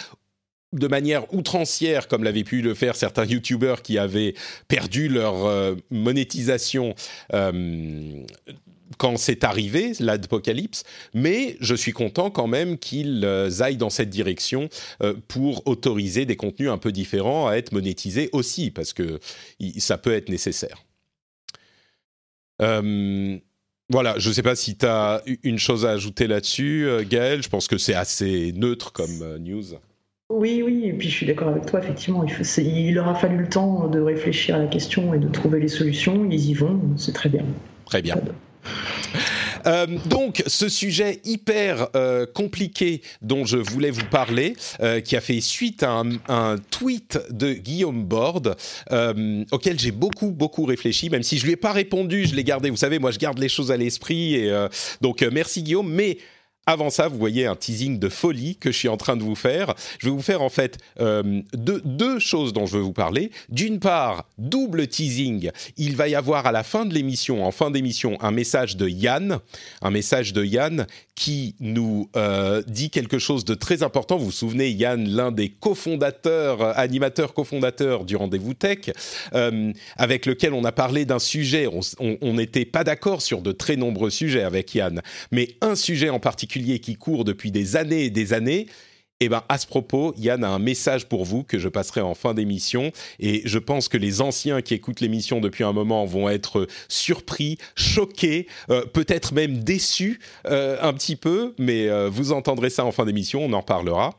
de manière outrancière, comme l'avaient pu le faire certains youtubeurs qui avaient perdu leur euh, monétisation euh, quand c'est arrivé, l'apocalypse, mais je suis content quand même qu'ils euh, aillent dans cette direction pour autoriser des contenus un peu différents à être monétisés aussi, parce que ça peut être nécessaire. Voilà, je ne sais pas si tu as une chose à ajouter là-dessus, Gaël. Je pense que c'est assez neutre comme news. Oui, oui, et puis je suis d'accord avec toi, effectivement, il, faut, il, leur a fallu le temps de réfléchir à la question et de trouver les solutions, ils y vont, c'est très bien. Très bien. Euh, donc, ce sujet hyper euh, compliqué dont je voulais vous parler, euh, qui a fait suite à un, tweet de Guillaume Borde, auquel j'ai beaucoup, beaucoup réfléchi, même si je lui ai pas répondu, je l'ai gardé. Vous savez, moi, je garde les choses à l'esprit. Et donc, merci Guillaume. Mais avant ça, vous voyez un teasing de folie que je suis en train de vous faire. Je vais vous faire en fait euh, deux, choses dont je veux vous parler. D'une part, double teasing. Il va y avoir à la fin de l'émission, en fin d'émission, un message de Yann, un message de Yann qui nous euh, dit quelque chose de très important. Vous vous souvenez, Yann, l'un des cofondateurs, euh, animateurs cofondateurs du Rendez-vous Tech, avec lequel on a parlé d'un sujet. On n'était pas d'accord sur de très nombreux sujets avec Yann, mais un sujet en particulier qui court depuis des années et des années, eh ben, à ce propos, Yann a un message pour vous que je passerai en fin d'émission. Et je pense que les anciens qui écoutent l'émission depuis un moment vont être surpris, choqués, euh, peut-être même déçus euh, un petit peu. Mais euh, vous entendrez ça en fin d'émission, on en parlera.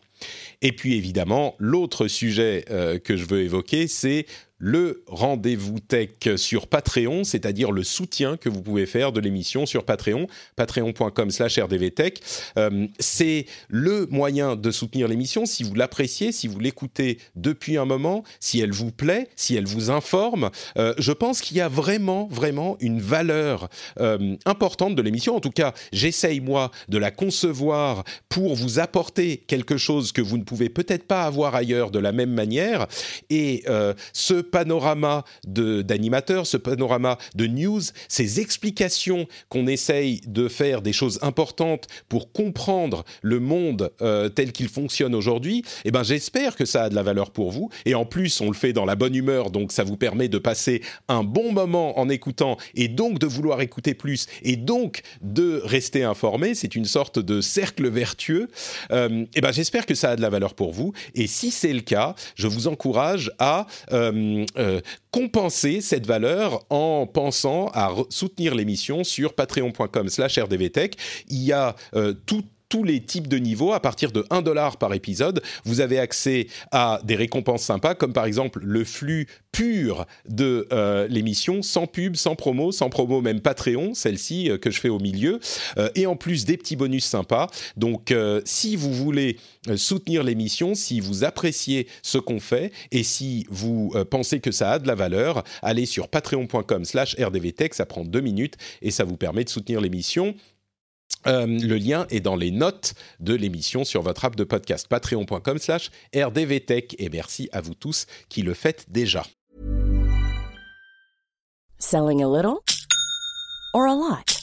Et puis évidemment, l'autre sujet que je veux évoquer, c'est le rendez-vous tech sur Patreon, c'est-à-dire le soutien que vous pouvez faire de l'émission sur Patreon, patreon.com slash rdvtech. Euh, c'est le moyen de soutenir l'émission si vous l'appréciez, si vous l'écoutez depuis un moment, si elle vous plaît, si elle vous informe. Euh, je pense qu'il y a vraiment, vraiment une valeur euh, importante de l'émission. En tout cas, j'essaye, moi, de la concevoir pour vous apporter quelque chose que vous ne pouvez peut-être pas avoir ailleurs de la même manière. Et ce panorama d'animateurs, ce panorama de news, ces explications qu'on essaye de faire des choses importantes pour comprendre le monde euh, tel qu'il fonctionne aujourd'hui, eh ben j'espère que ça a de la valeur pour vous. Et en plus, on le fait dans la bonne humeur, donc ça vous permet de passer un bon moment en écoutant et donc de vouloir écouter plus et donc de rester informé. C'est une sorte de cercle vertueux. Euh, eh ben j'espère que ça a de la valeur pour vous. Et si c'est le cas, je vous encourage à euh, euh, compenser cette valeur en pensant à soutenir l'émission sur patreon.com/slash rdvtech. Il y a euh, tout tous les types de niveaux. À partir de 1 dollar par épisode, vous avez accès à des récompenses sympas, comme par exemple le flux pur de euh, l'émission, sans pub, sans promo, sans promo même Patreon, celle-ci euh, que je fais au milieu, euh, et en plus des petits bonus sympas. Donc si vous voulez soutenir l'émission, si vous appréciez ce qu'on fait, et si vous pensez que ça a de la valeur, allez sur patreon.com slash rdvtech, ça prend deux minutes, et ça vous permet de soutenir l'émission euh, le lien est dans les notes de l'émission sur votre app de podcast patreon.com slash rdvtech et merci à vous tous qui le faites déjà. Selling a little or a lot?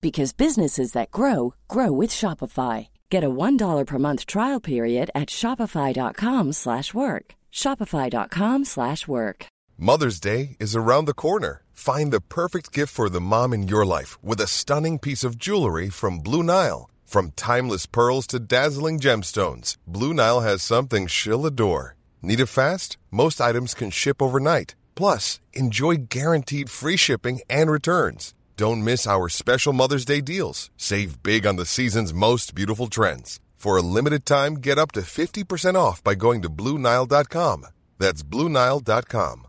because businesses that grow grow with Shopify. Get a $1 per month trial period at shopify.com/work. shopify.com/work. Mother's Day is around the corner. Find the perfect gift for the mom in your life with a stunning piece of jewelry from Blue Nile. From timeless pearls to dazzling gemstones, Blue Nile has something she'll adore. Need it fast? Most items can ship overnight. Plus, enjoy guaranteed free shipping and returns. Don't miss our special Mother's Day deals. Save big on the season's most beautiful trends. For a limited time, get up to 50% off by going to BlueNile.com. That's BlueNile.com.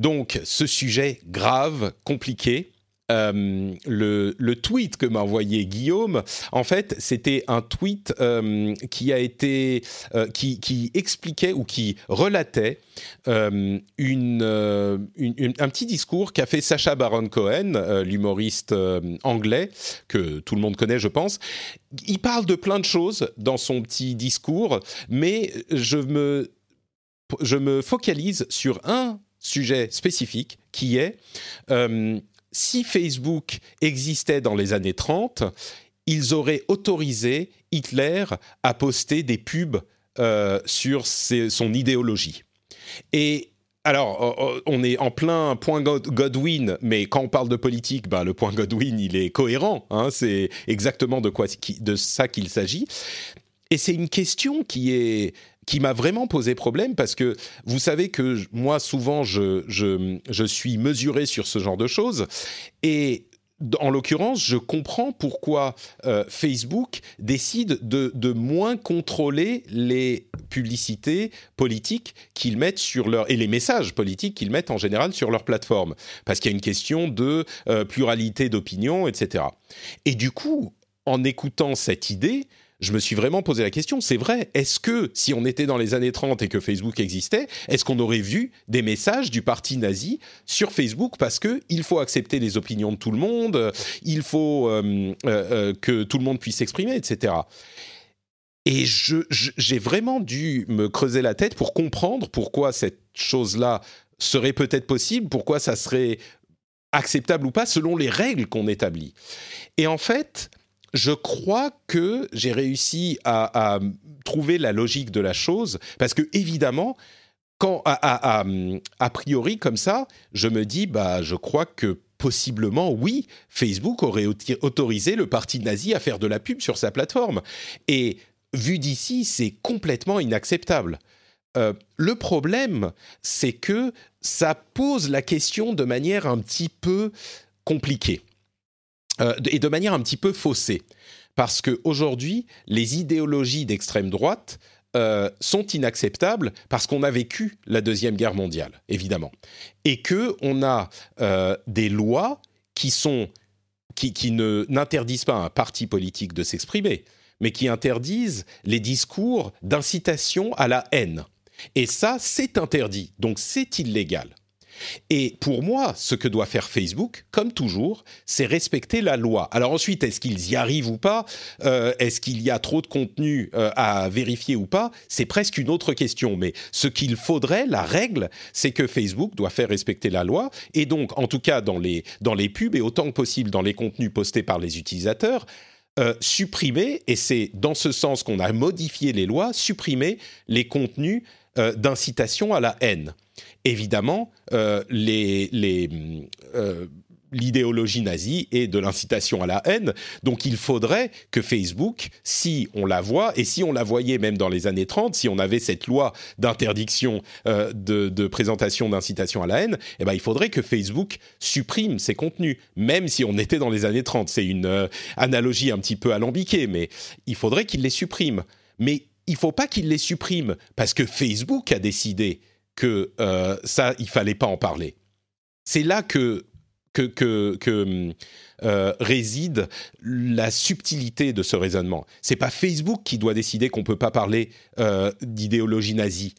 Donc, ce sujet grave, compliqué, euh, le, tweet que m'a envoyé Guillaume, en fait, c'était un tweet euh, qui a été, euh, qui, expliquait ou qui relatait un petit discours qu'a fait Sacha Baron Cohen, l'humoriste anglais que tout le monde connaît, je pense. Il parle de plein de choses dans son petit discours, mais je me focalise sur un sujet spécifique qui est si Facebook existait dans les années 30, ils auraient autorisé Hitler à poster des pubs euh, sur son idéologie. Et alors, on est en plein point Godwin, mais quand on parle de politique, ben, le point Godwin, il est cohérent. Hein, c'est exactement de, quoi, de ça qu'il s'agit. Et c'est une question qui est qui m'a vraiment posé problème parce que vous savez que moi souvent je, je, suis mesuré sur ce genre de choses et en l'occurrence, je comprends pourquoi euh, Facebook décide de, de, moins contrôler les publicités politiques qu'ils mettent sur leur et les messages politiques qu'ils mettent en général sur leur plateforme, parce qu'il y a une question de euh, pluralité d'opinion, etc. Et du coup, en écoutant cette idée, je me suis vraiment posé la question, c'est vrai, est-ce que si on était dans les années 30 et que Facebook existait, est-ce qu'on aurait vu des messages du parti nazi sur Facebook parce que il faut accepter les opinions de tout le monde, il faut euh, euh, euh que tout le monde puisse s'exprimer, etc. Et j'ai vraiment dû me creuser la tête pour comprendre pourquoi cette chose-là serait peut-être possible, pourquoi ça serait acceptable ou pas selon les règles qu'on établit. Et en fait, je crois que j'ai réussi à, trouver la logique de la chose, parce que évidemment, quand à, à, a priori comme ça, je me dis, bah, je crois que possiblement, oui, Facebook aurait autorisé le parti nazi à faire de la pub sur sa plateforme. Et vu d'ici, c'est complètement inacceptable. Euh, le problème, c'est que ça pose la question de manière un petit peu compliquée euh, et de manière un petit peu faussée. Parce qu'aujourd'hui, les idéologies d'extrême droite euh, sont inacceptables parce qu'on a vécu la Deuxième Guerre mondiale, évidemment. Et qu'on a euh, des lois qui, sont, qui, qui ne, n'interdisent pas à un parti politique de s'exprimer, mais qui interdisent les discours d'incitation à la haine. Et ça, c'est interdit, donc c'est illégal. Et pour moi, ce que doit faire Facebook, comme toujours, c'est respecter la loi. Alors ensuite, est-ce qu'ils y arrivent ou pas? Euh, Est-ce qu'il y a trop de contenu euh, à vérifier ou pas? C'est presque une autre question. Mais ce qu'il faudrait, la règle, c'est que Facebook doit faire respecter la loi. Et donc, en tout cas, dans les, dans les pubs et autant que possible dans les contenus postés par les utilisateurs, euh, supprimer, et c'est dans ce sens qu'on a modifié les lois, supprimer les contenus d'incitation à la haine. Évidemment, euh, euh, l'idéologie nazie est de l'incitation à la haine. Donc il faudrait que Facebook, si on la voit, et si on la voyait même dans les années 30, si on avait cette loi d'interdiction de, présentation d'incitation à la haine, eh ben, il faudrait que Facebook supprime ces contenus, même si on était dans les années 30. C'est une analogie un petit peu alambiquée, mais il faudrait qu'il les supprime. Mais il faut pas qu'il les supprime parce que Facebook a décidé que euh, ça, il fallait pas en parler. C'est là que euh, réside la subtilité de ce raisonnement. C'est pas Facebook qui doit décider qu'on peut pas parler euh, d'idéologie nazie.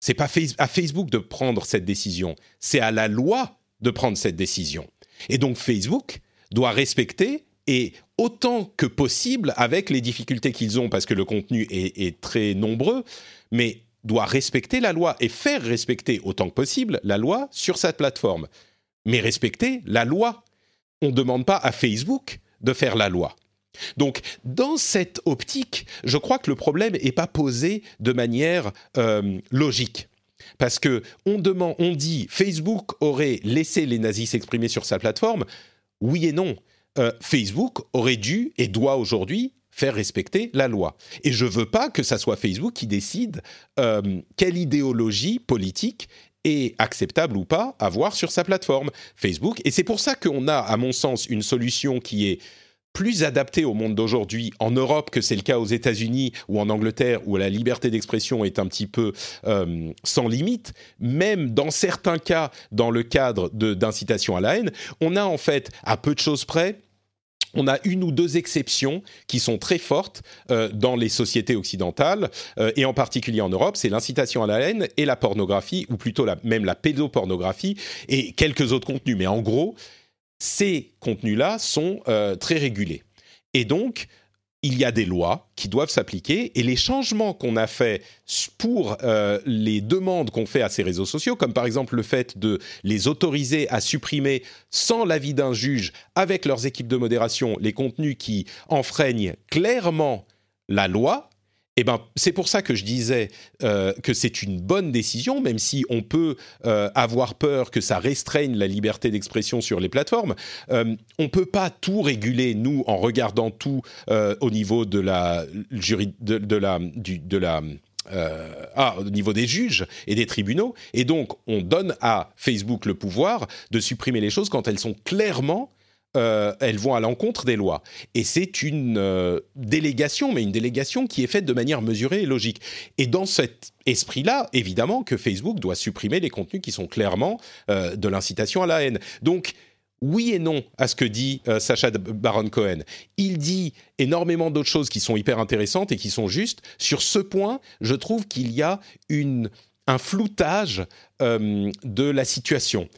C'est pas à Facebook de prendre cette décision. C'est à la loi de prendre cette décision. Et donc Facebook doit respecter et autant que possible, avec les difficultés qu'ils ont, parce que le contenu est, très nombreux, mais doit respecter la loi et faire respecter autant que possible la loi sur sa plateforme. Mais respecter la loi. On ne demande pas à Facebook de faire la loi. Donc, dans cette optique, je crois que le problème n'est pas posé de manière euh, logique. Parce que on demande, on dit Facebook aurait laissé les nazis s'exprimer sur sa plateforme. Oui et non. Euh, Facebook aurait dû et doit aujourd'hui faire respecter la loi. Et je veux pas que ça soit Facebook qui décide euh, quelle idéologie politique est acceptable ou pas à voir sur sa plateforme Facebook. Et c'est pour ça qu'on a, à mon sens, une solution qui est plus adapté au monde d'aujourd'hui en Europe que c'est le cas aux États-Unis ou en Angleterre où la liberté d'expression est un petit peu euh, sans limite, même dans certains cas dans le cadre d'incitation à la haine, on a en fait à peu de choses près on a une ou deux exceptions qui sont très fortes euh, dans les sociétés occidentales euh, et en particulier en Europe, c'est l'incitation à la haine et la pornographie ou plutôt même la pédopornographie et quelques autres contenus. Mais en gros, ces contenus-là sont euh, très régulés. Et donc, il y a des lois qui doivent s'appliquer et les changements qu'on a faits pour euh, les demandes qu'on fait à ces réseaux sociaux, comme par exemple le fait de les autoriser à supprimer sans l'avis d'un juge avec leurs équipes de modération les contenus qui enfreignent clairement la loi, eh ben, c'est pour ça que je disais euh, que c'est une bonne décision, même si on peut euh, avoir peur que ça restreigne la liberté d'expression sur les plateformes. Euh, on ne peut pas tout réguler, nous, en regardant tout au niveau de la, de, la, du, de la ah, au niveau des juges et des tribunaux. Et donc, on donne à Facebook le pouvoir de supprimer les choses quand elles sont clairement euh, elles vont à l'encontre des lois. Et c'est une euh, délégation, mais une délégation qui est faite de manière mesurée et logique. Et dans cet esprit-là, évidemment que Facebook doit supprimer les contenus qui sont clairement euh, de l'incitation à la haine. Donc, oui et non à ce que dit Sacha Baron Cohen. Il dit énormément d'autres choses qui sont hyper intéressantes et qui sont justes. Sur ce point, je trouve qu'il y a un floutage de la situation.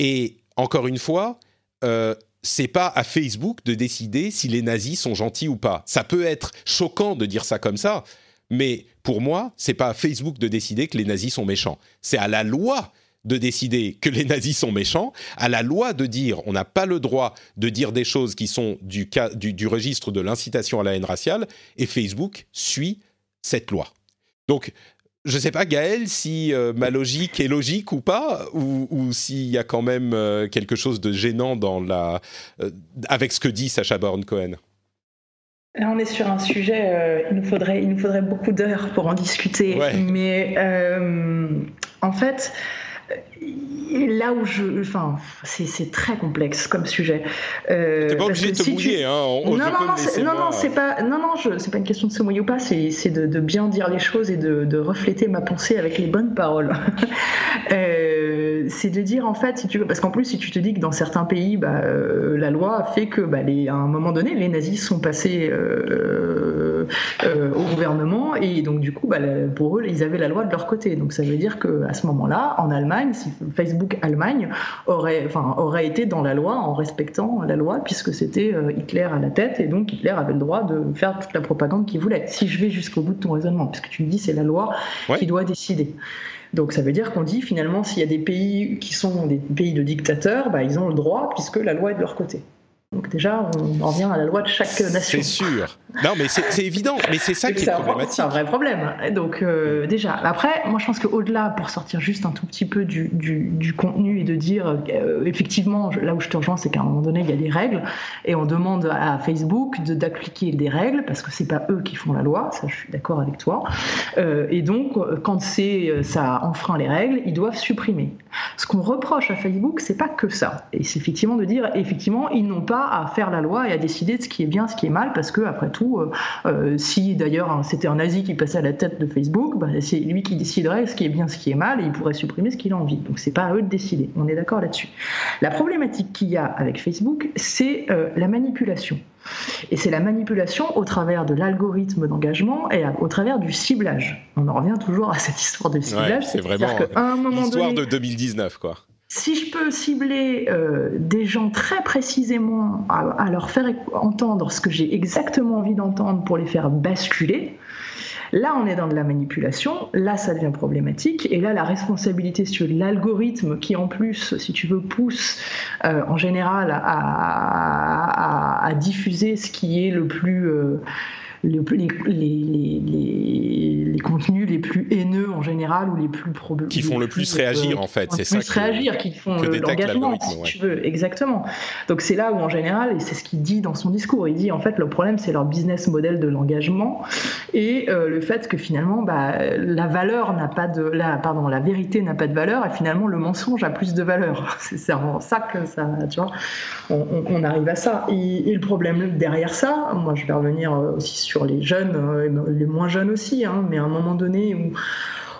Et encore une fois, c'est pas à Facebook de décider si les nazis sont gentils ou pas. Ça peut être choquant de dire ça comme ça, mais pour moi, c'est pas à Facebook de décider que les nazis sont méchants. C'est à la loi de décider que les nazis sont méchants, à la loi de dire on n'a pas le droit de dire des choses qui sont du, du, du registre de l'incitation à la haine raciale, et Facebook suit cette loi. Donc je sais pas, Gaël, si euh, ma logique est logique ou pas, ou, s'il y a quand même euh, quelque chose de gênant dans la, euh, avec ce que dit Sacha Baron Cohen. Là, on est sur un sujet, il, nous faudrait, il nous faudrait beaucoup d'heures pour en discuter. Mais en fait, là où je. Enfin, c'est très complexe comme sujet. Euh, T'es pas obligé de te mouiller, hein. non, non, non, non, non, c'est pas, non, non, c'est pas une question de se mouiller ou pas, c'est de, de, bien dire les choses et de, de, refléter ma pensée avec les bonnes paroles. euh, c'est de dire, en fait, si tu veux, parce qu'en plus, si tu te dis que dans certains pays, bah, euh, la loi fait que, bah, les, à un moment donné, les nazis sont passés euh, au gouvernement et donc, du coup, bah, pour eux, ils avaient la loi de leur côté. Donc, ça veut dire qu'à ce moment-là, en Allemagne, si Facebook Allemagne aurait, enfin, aurait été dans la loi en respectant la loi puisque c'était euh, Hitler à la tête et donc Hitler avait le droit de faire toute la propagande qu'il voulait. Si je vais jusqu'au bout de ton raisonnement, puisque tu me dis c'est la loi qui doit décider. Donc ça veut dire qu'on dit finalement s'il y a des pays qui sont des pays de dictateurs, bah, ils ont le droit puisque la loi est de leur côté. Donc déjà, on en revient à la loi de chaque nation. C'est sûr. Non, mais c'est évident. Mais c'est ça qui est, problématique. C'est un vrai problème. Donc euh, déjà, après, moi je pense qu'au-delà, pour sortir juste un tout petit peu du, du, contenu et de dire, euh, effectivement, là où je te rejoins, c'est qu'à un moment donné, il y a des règles et on demande à Facebook d'appliquer des règles parce que c'est pas eux qui font la loi. Ça, je suis d'accord avec toi. Euh, et donc, quand c'est ça enfreint les règles, ils doivent supprimer. Ce qu'on reproche à Facebook, c'est pas que ça. Et c'est effectivement de dire, effectivement, ils n'ont pas à faire la loi et à décider de ce qui est bien, ce qui est mal, parce que après tout, euh, euh, si d'ailleurs hein, c'était un nazi qui passait à la tête de Facebook, bah, c'est lui qui déciderait ce qui est bien, ce qui est mal, et il pourrait supprimer ce qu'il a envie. Donc c'est pas à eux de décider. On est d'accord là-dessus. La problématique qu'il y a avec Facebook, c'est euh, la manipulation. Et c'est la manipulation au travers de l'algorithme d'engagement et au travers du ciblage. On en revient toujours à cette histoire de ciblage. c'est vraiment l'histoire de 2019, quoi. Si je peux cibler euh, des gens très précisément à, leur faire entendre ce que j'ai exactement envie d'entendre pour les faire basculer, Là, on est dans de la manipulation, là, ça devient problématique, et là, la responsabilité sur l'algorithme qui, en plus, si tu veux, pousse euh, en général à, diffuser ce qui est le plus... Euh, contenus les plus haineux en général ou les plus probants. Qui font le plus, réagir en fait, c'est ça. Plus réagir, qui font l'engagement, si tu veux, exactement. Donc c'est là où en général, et c'est ce qu'il dit dans son discours, il dit en fait le problème c'est leur business model de l'engagement et euh, le fait que finalement bah, la valeur n'a pas de, la, pardon, la vérité n'a pas de valeur et finalement le mensonge a plus de valeur. C'est vraiment ça que ça, tu vois, on, arrive à ça. Et, et, le problème derrière ça, moi je vais revenir aussi sur les jeunes, euh, les moins jeunes aussi, hein, mais à un moment donné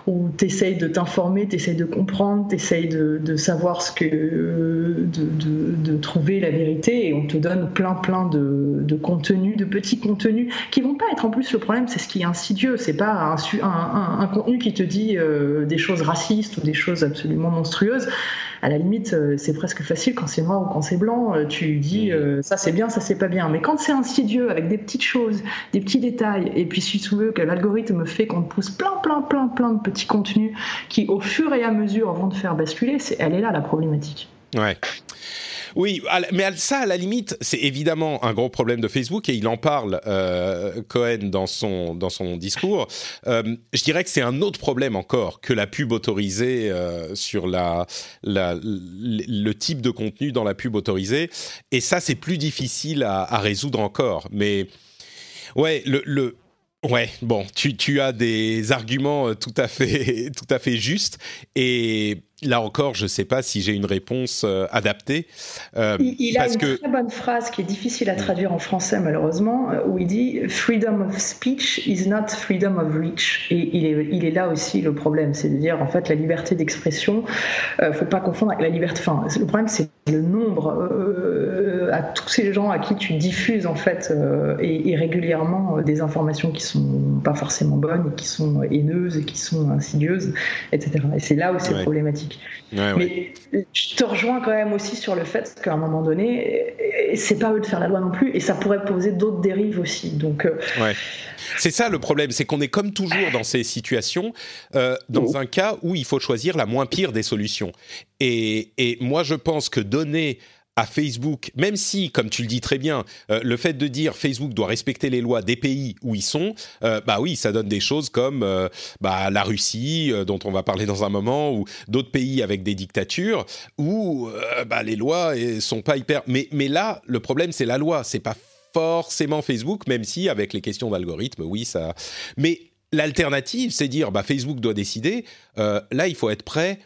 où tu essayes de t'informer, tu essayes de comprendre, tu essayes de, savoir ce que. De, trouver la vérité et on te donne plein, plein de, contenus, de petits contenus qui vont pas être en plus le problème, c'est ce qui est insidieux. C'est pas un, un, contenu qui te dit euh, des choses racistes ou des choses absolument monstrueuses à la limite, euh, c'est presque facile quand c'est noir ou quand c'est blanc. Euh, tu dis mmh. ça c'est bien, ça c'est pas bien. Mais quand c'est insidieux avec des petites choses, des petits détails, et puis si tu veux que l'algorithme fait qu'on te pousse plein, plein, plein, plein de petits petits contenus qui, au fur et à mesure, vont te faire basculer, c'est, elle est là la problématique. Ouais. Oui, mais ça, à la limite, c'est évidemment un gros problème de Facebook et il en parle, euh, Cohen, dans son, dans son discours. Euh, je dirais que c'est un autre problème encore que la pub autorisée euh, sur la, le type de contenu dans la pub autorisée. Et ça, c'est plus difficile à, résoudre encore. Mais ouais, le, Ouais, bon, tu, tu as des arguments tout à fait, tout à fait justes et là encore, je ne sais pas si j'ai une réponse euh, adaptée. Euh, il, a une très bonne phrase qui est difficile à traduire en français malheureusement, euh, où il dit "Freedom of speech is not freedom of reach". Et il est, il est là aussi le problème, c'est de dire en fait la liberté d'expression, ne faut pas confondre avec la liberté. Enfin, le problème c'est le nombre à tous ces gens à qui tu diffuses en fait et, régulièrement des informations qui sont pas forcément bonnes, et qui sont haineuses et qui sont insidieuses, etc. Et c'est là où c'est problématique. Mais je te rejoins quand même aussi sur le fait qu'à un moment donné, c'est pas eux de faire la loi non plus, et ça pourrait poser d'autres dérives aussi. Donc, euh, c'est ça le problème, c'est qu'on est comme toujours dans ces situations, euh, dans oh. un cas où il faut choisir la moins pire des solutions. Et, et moi, je pense que donner à Facebook, même si, comme tu le dis très bien, euh, le fait de dire Facebook doit respecter les lois des pays où ils sont, euh, bah oui, ça donne des choses comme euh, bah, la Russie, dont on va parler dans un moment, ou d'autres pays avec des dictatures, où bah, les lois sont pas hyper. Mais, mais là, le problème, c'est la loi, c'est pas forcément Facebook, même si avec les questions d'algorithme, oui, ça. Mais l'alternative, c'est dire, bah, Facebook doit décider. là, il faut être prêt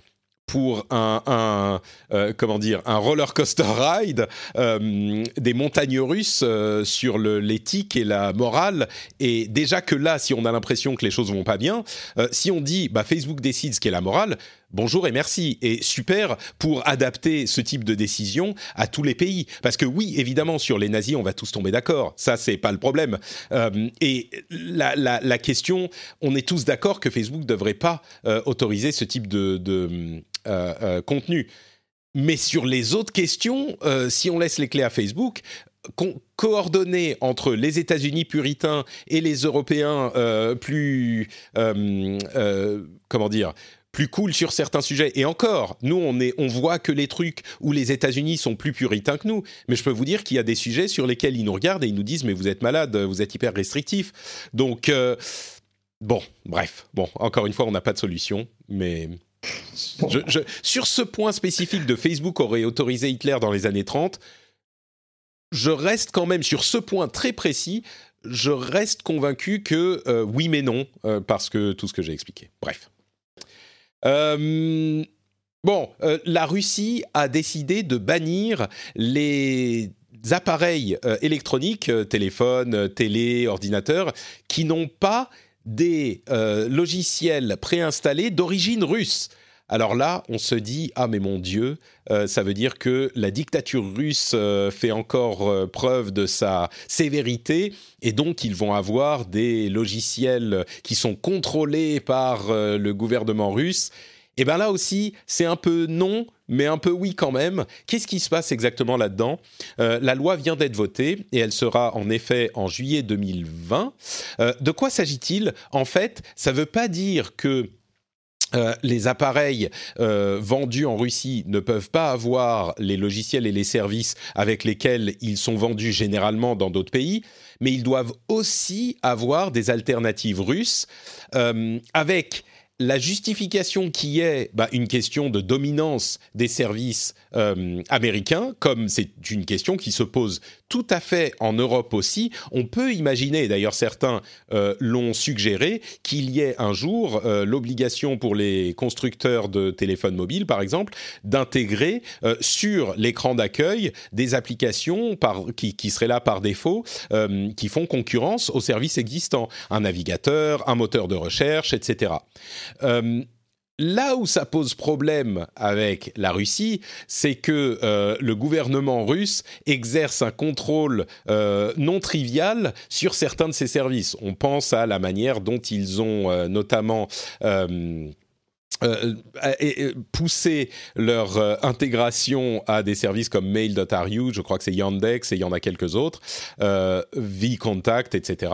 pour un, euh, comment dire un roller coaster ride euh, des montagnes russes euh, sur l'éthique et la morale. Et déjà que là si on a l'impression que les choses vont pas bien si on dit bah Facebook décide ce qu'est la morale bonjour et merci. Et super pour adapter ce type de décision à tous les pays. Parce que oui, évidemment, sur les nazis, on va tous tomber d'accord. Ça, c'est pas le problème. Euh, et la, question, on est tous d'accord que Facebook ne devrait pas euh, autoriser ce type de, euh, contenu. Mais sur les autres questions, si on laisse les clés à Facebook, coordonner entre les États-Unis puritains et les Européens plus comment dire plus cool sur certains sujets. Et encore, nous, on, est, on voit que les trucs où les États-Unis sont plus puritains que nous. Mais je peux vous dire qu'il y a des sujets sur lesquels ils nous regardent et ils nous disent Mais vous êtes malade, vous êtes hyper restrictif. Donc, euh, bon, bref. Bon, encore une fois, on n'a pas de solution. Mais. sur ce point spécifique de Facebook aurait autorisé Hitler dans les années 30, je reste quand même sur ce point très précis, je reste convaincu que euh, oui mais non, euh, parce que tout ce que j'ai expliqué. Bref. Euh, bon, euh, la Russie a décidé de bannir les appareils euh, électroniques, téléphones, télé, ordinateurs, qui n'ont pas des logiciels préinstallés d'origine russe. Alors là, on se dit ah mais mon Dieu, ça veut dire que la dictature russe fait encore preuve de sa sévérité et donc ils vont avoir des logiciels qui sont contrôlés par le gouvernement russe. Et bien là aussi, c'est un peu non, mais un peu oui quand même. Qu'est-ce qui se passe exactement là-dedans? Euh, La loi vient d'être votée et elle sera en effet en juillet 2020. Euh, de quoi s'agit-il? En fait, ça ne veut pas dire que euh, les appareils vendus en Russie ne peuvent pas avoir les logiciels et les services avec lesquels ils sont vendus généralement dans d'autres pays, mais ils doivent aussi avoir des alternatives russes avec la justification qui est bah, une question de dominance des services euh, américains, comme c'est une question qui se pose tout à fait en Europe aussi, on peut imaginer, d'ailleurs certains euh, l'ont suggéré, qu'il y ait un jour euh, l'obligation pour les constructeurs de téléphones mobiles, par exemple, d'intégrer sur l'écran d'accueil des applications qui, seraient là par défaut, qui font concurrence aux services existants, un navigateur, un moteur de recherche, etc. Euh, là où ça pose problème avec la Russie, c'est que euh, le gouvernement russe exerce un contrôle euh, non trivial sur certains de ses services. On pense à la manière dont ils ont notamment... poussé leur intégration à des services comme Mail.ru, je crois que c'est Yandex et il y en a quelques autres, V-Contact, etc.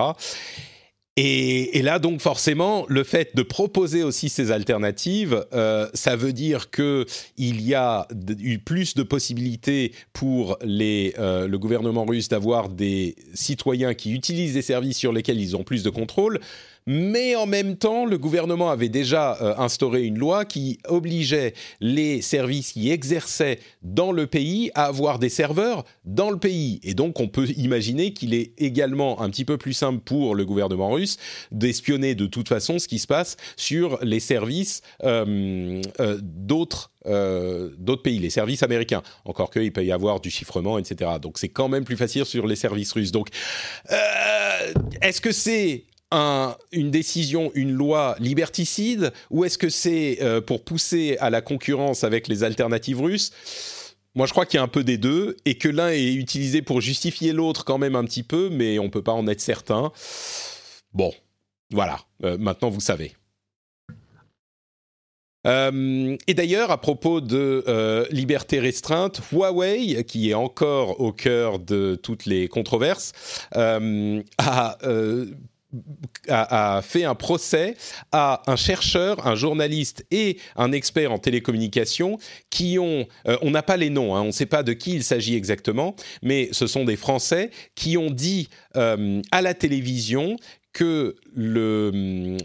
Et, là, donc, forcément, le fait de proposer aussi ces alternatives, euh, ça veut dire qu'il y a eu plus de possibilités pour les, euh, le gouvernement russe d'avoir des citoyens qui utilisent des services sur lesquels ils ont plus de contrôle mais en même temps, le gouvernement avait déjà euh, instauré une loi qui obligeait les services qui exerçaient dans le pays à avoir des serveurs dans le pays. Et donc, on peut imaginer qu'il est également un petit peu plus simple pour le gouvernement russe d'espionner de toute façon ce qui se passe sur les services euh, euh, d'autres d'autres pays, les services américains. Encore qu'il peut y avoir du chiffrement, etc. Donc c'est quand même plus facile sur les services russes. Donc, est-ce que c'est une décision, une loi liberticide, ou est-ce que c'est euh, pour pousser à la concurrence avec les alternatives russes? Moi, je crois qu'il y a un peu des deux et que l'un est utilisé pour justifier l'autre quand même un petit peu, mais on ne peut pas en être certain. Bon, voilà, euh, maintenant vous savez. Euh, et d'ailleurs, à propos de liberté restreinte, Huawei, qui est encore au cœur de toutes les controverses, a a, fait un procès à un chercheur, un journaliste et un expert en télécommunications qui ont, euh, on n'a pas les noms, hein, on ne sait pas de qui il s'agit exactement, mais ce sont des Français qui ont dit euh, à la télévision que il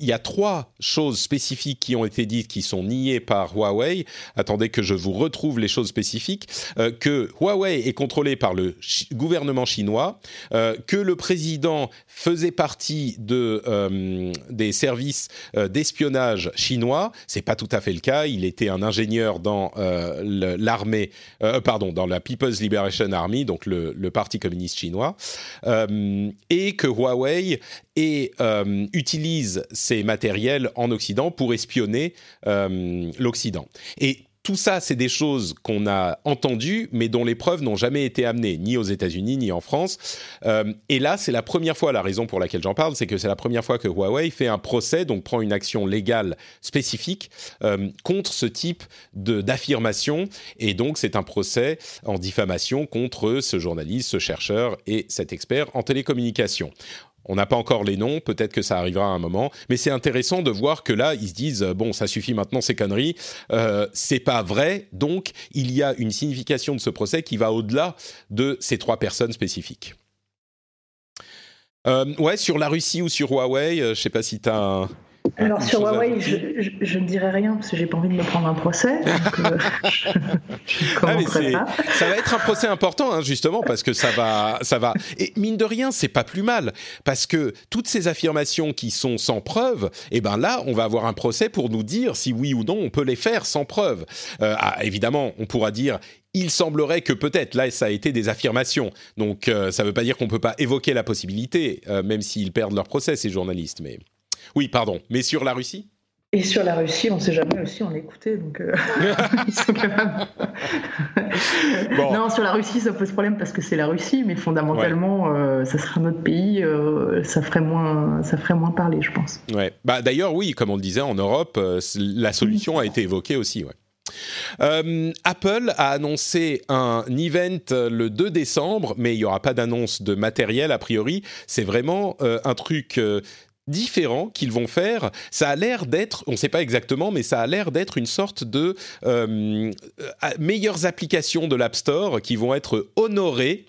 y a trois choses spécifiques qui ont été dites qui sont niées par Huawei. Attendez que je vous retrouve les choses spécifiques. Euh, que Huawei est contrôlé par le gouvernement chinois, euh, que le président faisait partie euh, des services d'espionnage chinois. C'est pas tout à fait le cas. Il était un ingénieur dans l'armée, pardon, dans la People's Liberation Army, donc le parti communiste chinois, et que Huawei et euh, utilise ces matériels en Occident pour espionner euh, l'Occident. Et tout ça, c'est des choses qu'on a entendues, mais dont les preuves n'ont jamais été amenées, ni aux États-Unis, ni en France. Euh, et là, c'est la première fois, la raison pour laquelle j'en parle, c'est que c'est la première fois que Huawei fait un procès, donc prend une action légale spécifique contre ce type d'affirmation. Et donc, c'est un procès en diffamation contre ce journaliste, ce chercheur et cet expert en télécommunication. On n'a pas encore les noms, peut-être que ça arrivera à un moment, mais c'est intéressant de voir que là, ils se disent bon, ça suffit maintenant ces conneries, euh, c'est pas vrai, donc il y a une signification de ce procès qui va au-delà de ces trois personnes spécifiques. Euh, ouais, sur la Russie ou sur Huawei, euh, je sais pas si tu as alors sur Huawei, je, ne dirai rien parce que j'ai pas envie de me prendre un procès. Euh, ah, ça va être un procès important hein, justement parce que ça va, ça va. Et mine de rien, c'est pas plus mal parce que toutes ces affirmations qui sont sans preuve, et eh ben là, on va avoir un procès pour nous dire si oui ou non on peut les faire sans preuve. Euh, ah, évidemment, on pourra dire il semblerait que peut-être, là ça a été des affirmations, donc euh, ça ne veut pas dire qu'on ne peut pas évoquer la possibilité, même s'ils perdent leur procès, ces journalistes, mais... Oui, pardon. Mais sur la Russie? Et sur la Russie, on ne sait jamais aussi, on l'écoutait, donc euh, Non, sur la Russie, ça pose problème parce que c'est la Russie, mais fondamentalement, ça serait un autre pays, ça ferait moins, ça ferait moins parler, je pense. Ouais. Bah d'ailleurs, oui, comme on le disait, en Europe, la solution a été évoquée aussi. Ouais. Euh, Apple a annoncé un event le 2 décembre, mais il n'y aura pas d'annonce de matériel a priori. C'est vraiment euh, un truc euh, différent qu'ils vont faire. Ça a l'air d'être, on ne sait pas exactement, mais ça a l'air d'être une sorte de euh, meilleures applications de l'App Store qui vont être honorées.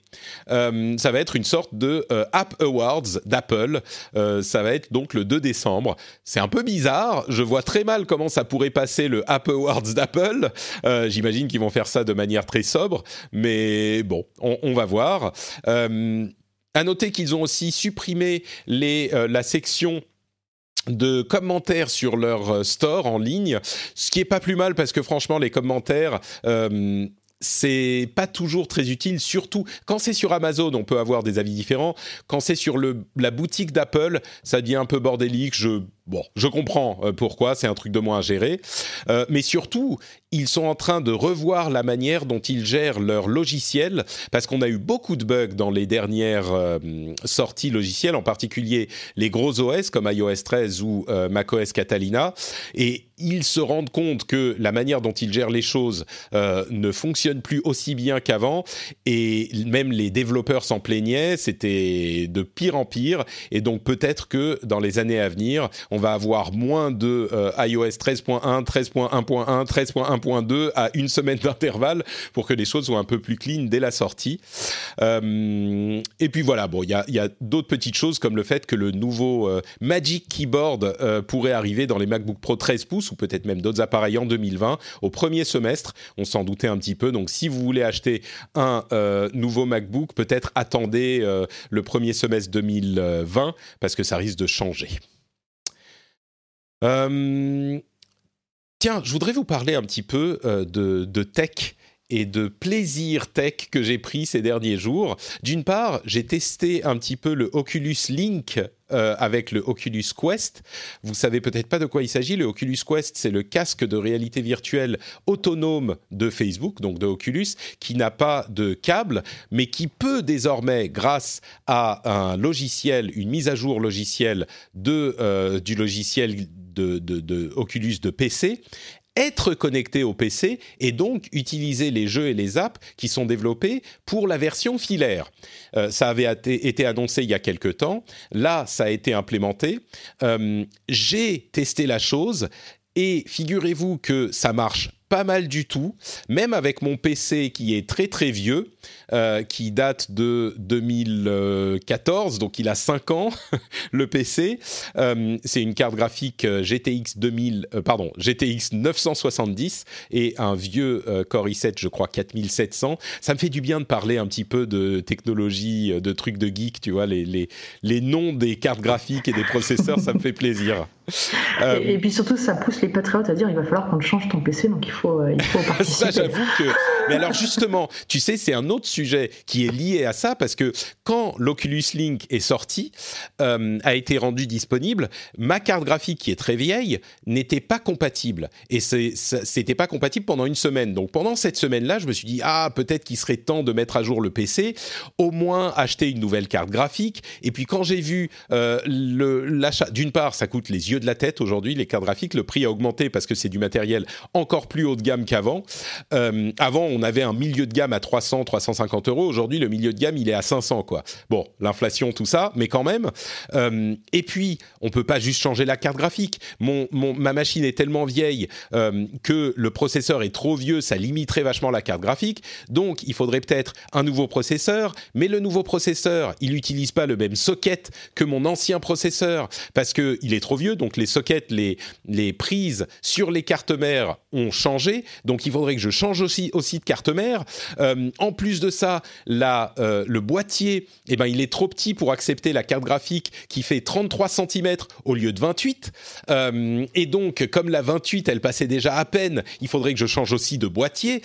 Euh, ça va être une sorte de euh, App Awards d'Apple. ça va être donc le 2 décembre. C'est un peu bizarre. Je vois très mal comment ça pourrait passer le App Awards d'Apple. J'imagine qu'ils vont faire ça de manière très sobre, mais bon, on, on va voir. À noter qu'ils ont aussi supprimé euh, la section de commentaires sur leur euh, store en ligne, ce qui est pas plus mal parce que franchement les commentaires euh, c'est pas toujours très utile, surtout quand c'est sur Amazon, on peut avoir des avis différents. Quand c'est sur la boutique d'Apple, ça devient un peu bordélique. Je Bon, je comprends euh, pourquoi, c'est un truc de moins à gérer. Euh, mais surtout, ils sont en train de revoir la manière dont ils gèrent leur logiciel, parce qu'on a eu beaucoup de bugs dans les dernières euh, sorties logicielles, en particulier les gros OS comme iOS 13 ou macOS Catalina. Et ils se rendent compte que la manière dont ils gèrent les choses ne fonctionne plus aussi bien qu'avant. Et même les développeurs s'en plaignaient, c'était de pire en pire. Et donc peut-être que dans les années à venir, va avoir moins de euh, iOS 13.1, 13.1.1, 13.1.2 à une semaine d'intervalle pour que les choses soient un peu plus clean dès la sortie. Euh, et puis voilà, bon, il y a, d'autres petites choses comme le fait que le nouveau euh, Magic Keyboard pourrait arriver dans les MacBook Pro 13 pouces ou peut-être même d'autres appareils en 2020 au premier semestre. On s'en doutait un petit peu. Donc si vous voulez acheter un nouveau MacBook, peut-être attendez le premier semestre 2020 parce que ça risque de changer. Euh, tiens, je voudrais vous parler un petit peu euh, de, tech et de plaisir tech que j'ai pris ces derniers jours. D'une part, j'ai testé un petit peu le Oculus Link euh, avec le Oculus Quest. Vous savez peut-être pas de quoi il s'agit. Le Oculus Quest, c'est le casque de réalité virtuelle autonome de Facebook, donc de Oculus, qui n'a pas de câble, mais qui peut désormais, grâce à un logiciel, une mise à jour logicielle de, du logiciel de, Oculus de PC, être connecté au PC et donc utiliser les jeux et les apps qui sont développés pour la version filaire. Euh, ça avait été annoncé il y a quelque temps. Là, ça a été implémenté. Euh, j'ai testé la chose et figurez-vous que ça marche pas mal du tout, même avec mon PC qui est très très vieux, euh, qui date de 2014, donc il a 5 ans, le PC. Euh, c'est une carte graphique euh, GTX 2000, pardon, GTX 970 et un vieux Core i7, je crois 4700. Ça me fait du bien de parler un petit peu de technologie, de trucs de geek, tu vois, les, les, les noms des cartes graphiques et des processeurs, ça me fait plaisir. Et, puis surtout, ça pousse les patriotes à dire il va falloir qu'on change ton PC, donc il faut, il faut participer. ça, j'avoue que. Mais alors justement, tu sais, c'est un autre sujet qui est lié à ça parce que quand l'Oculus Link est sorti, euh, a été rendu disponible, ma carte graphique qui est très vieille n'était pas compatible et c'était pas compatible pendant une semaine. Donc pendant cette semaine-là, je me suis dit ah peut-être qu'il serait temps de mettre à jour le PC, au moins acheter une nouvelle carte graphique. Et puis quand j'ai vu euh, l'achat, d'une part ça coûte les yeux de la tête aujourd'hui les cartes graphiques, le prix a augmenté parce que c'est du matériel encore plus haut de gamme qu'avant. Euh, avant on avait un milieu de gamme à 300, 350 euros Aujourd'hui, le milieu de gamme, il est à 500, quoi. Bon, l'inflation, tout ça, mais quand même. Euh, et puis, on peut pas juste changer la carte graphique. Mon, ma machine est tellement vieille euh, que le processeur est trop vieux, ça limiterait vachement la carte graphique. Donc, il faudrait peut-être un nouveau processeur. Mais le nouveau processeur, il n'utilise pas le même socket que mon ancien processeur parce que il est trop vieux. Donc, les sockets, les, les prises sur les cartes mères ont changé. Donc, il faudrait que je change aussi, aussi de carte mère. Euh, en plus de ça, euh, le boîtier, eh ben, il est trop petit pour accepter la carte graphique qui fait 33 cm au lieu de 28. Euh, et donc, comme la 28, elle passait déjà à peine, il faudrait que je change aussi de boîtier.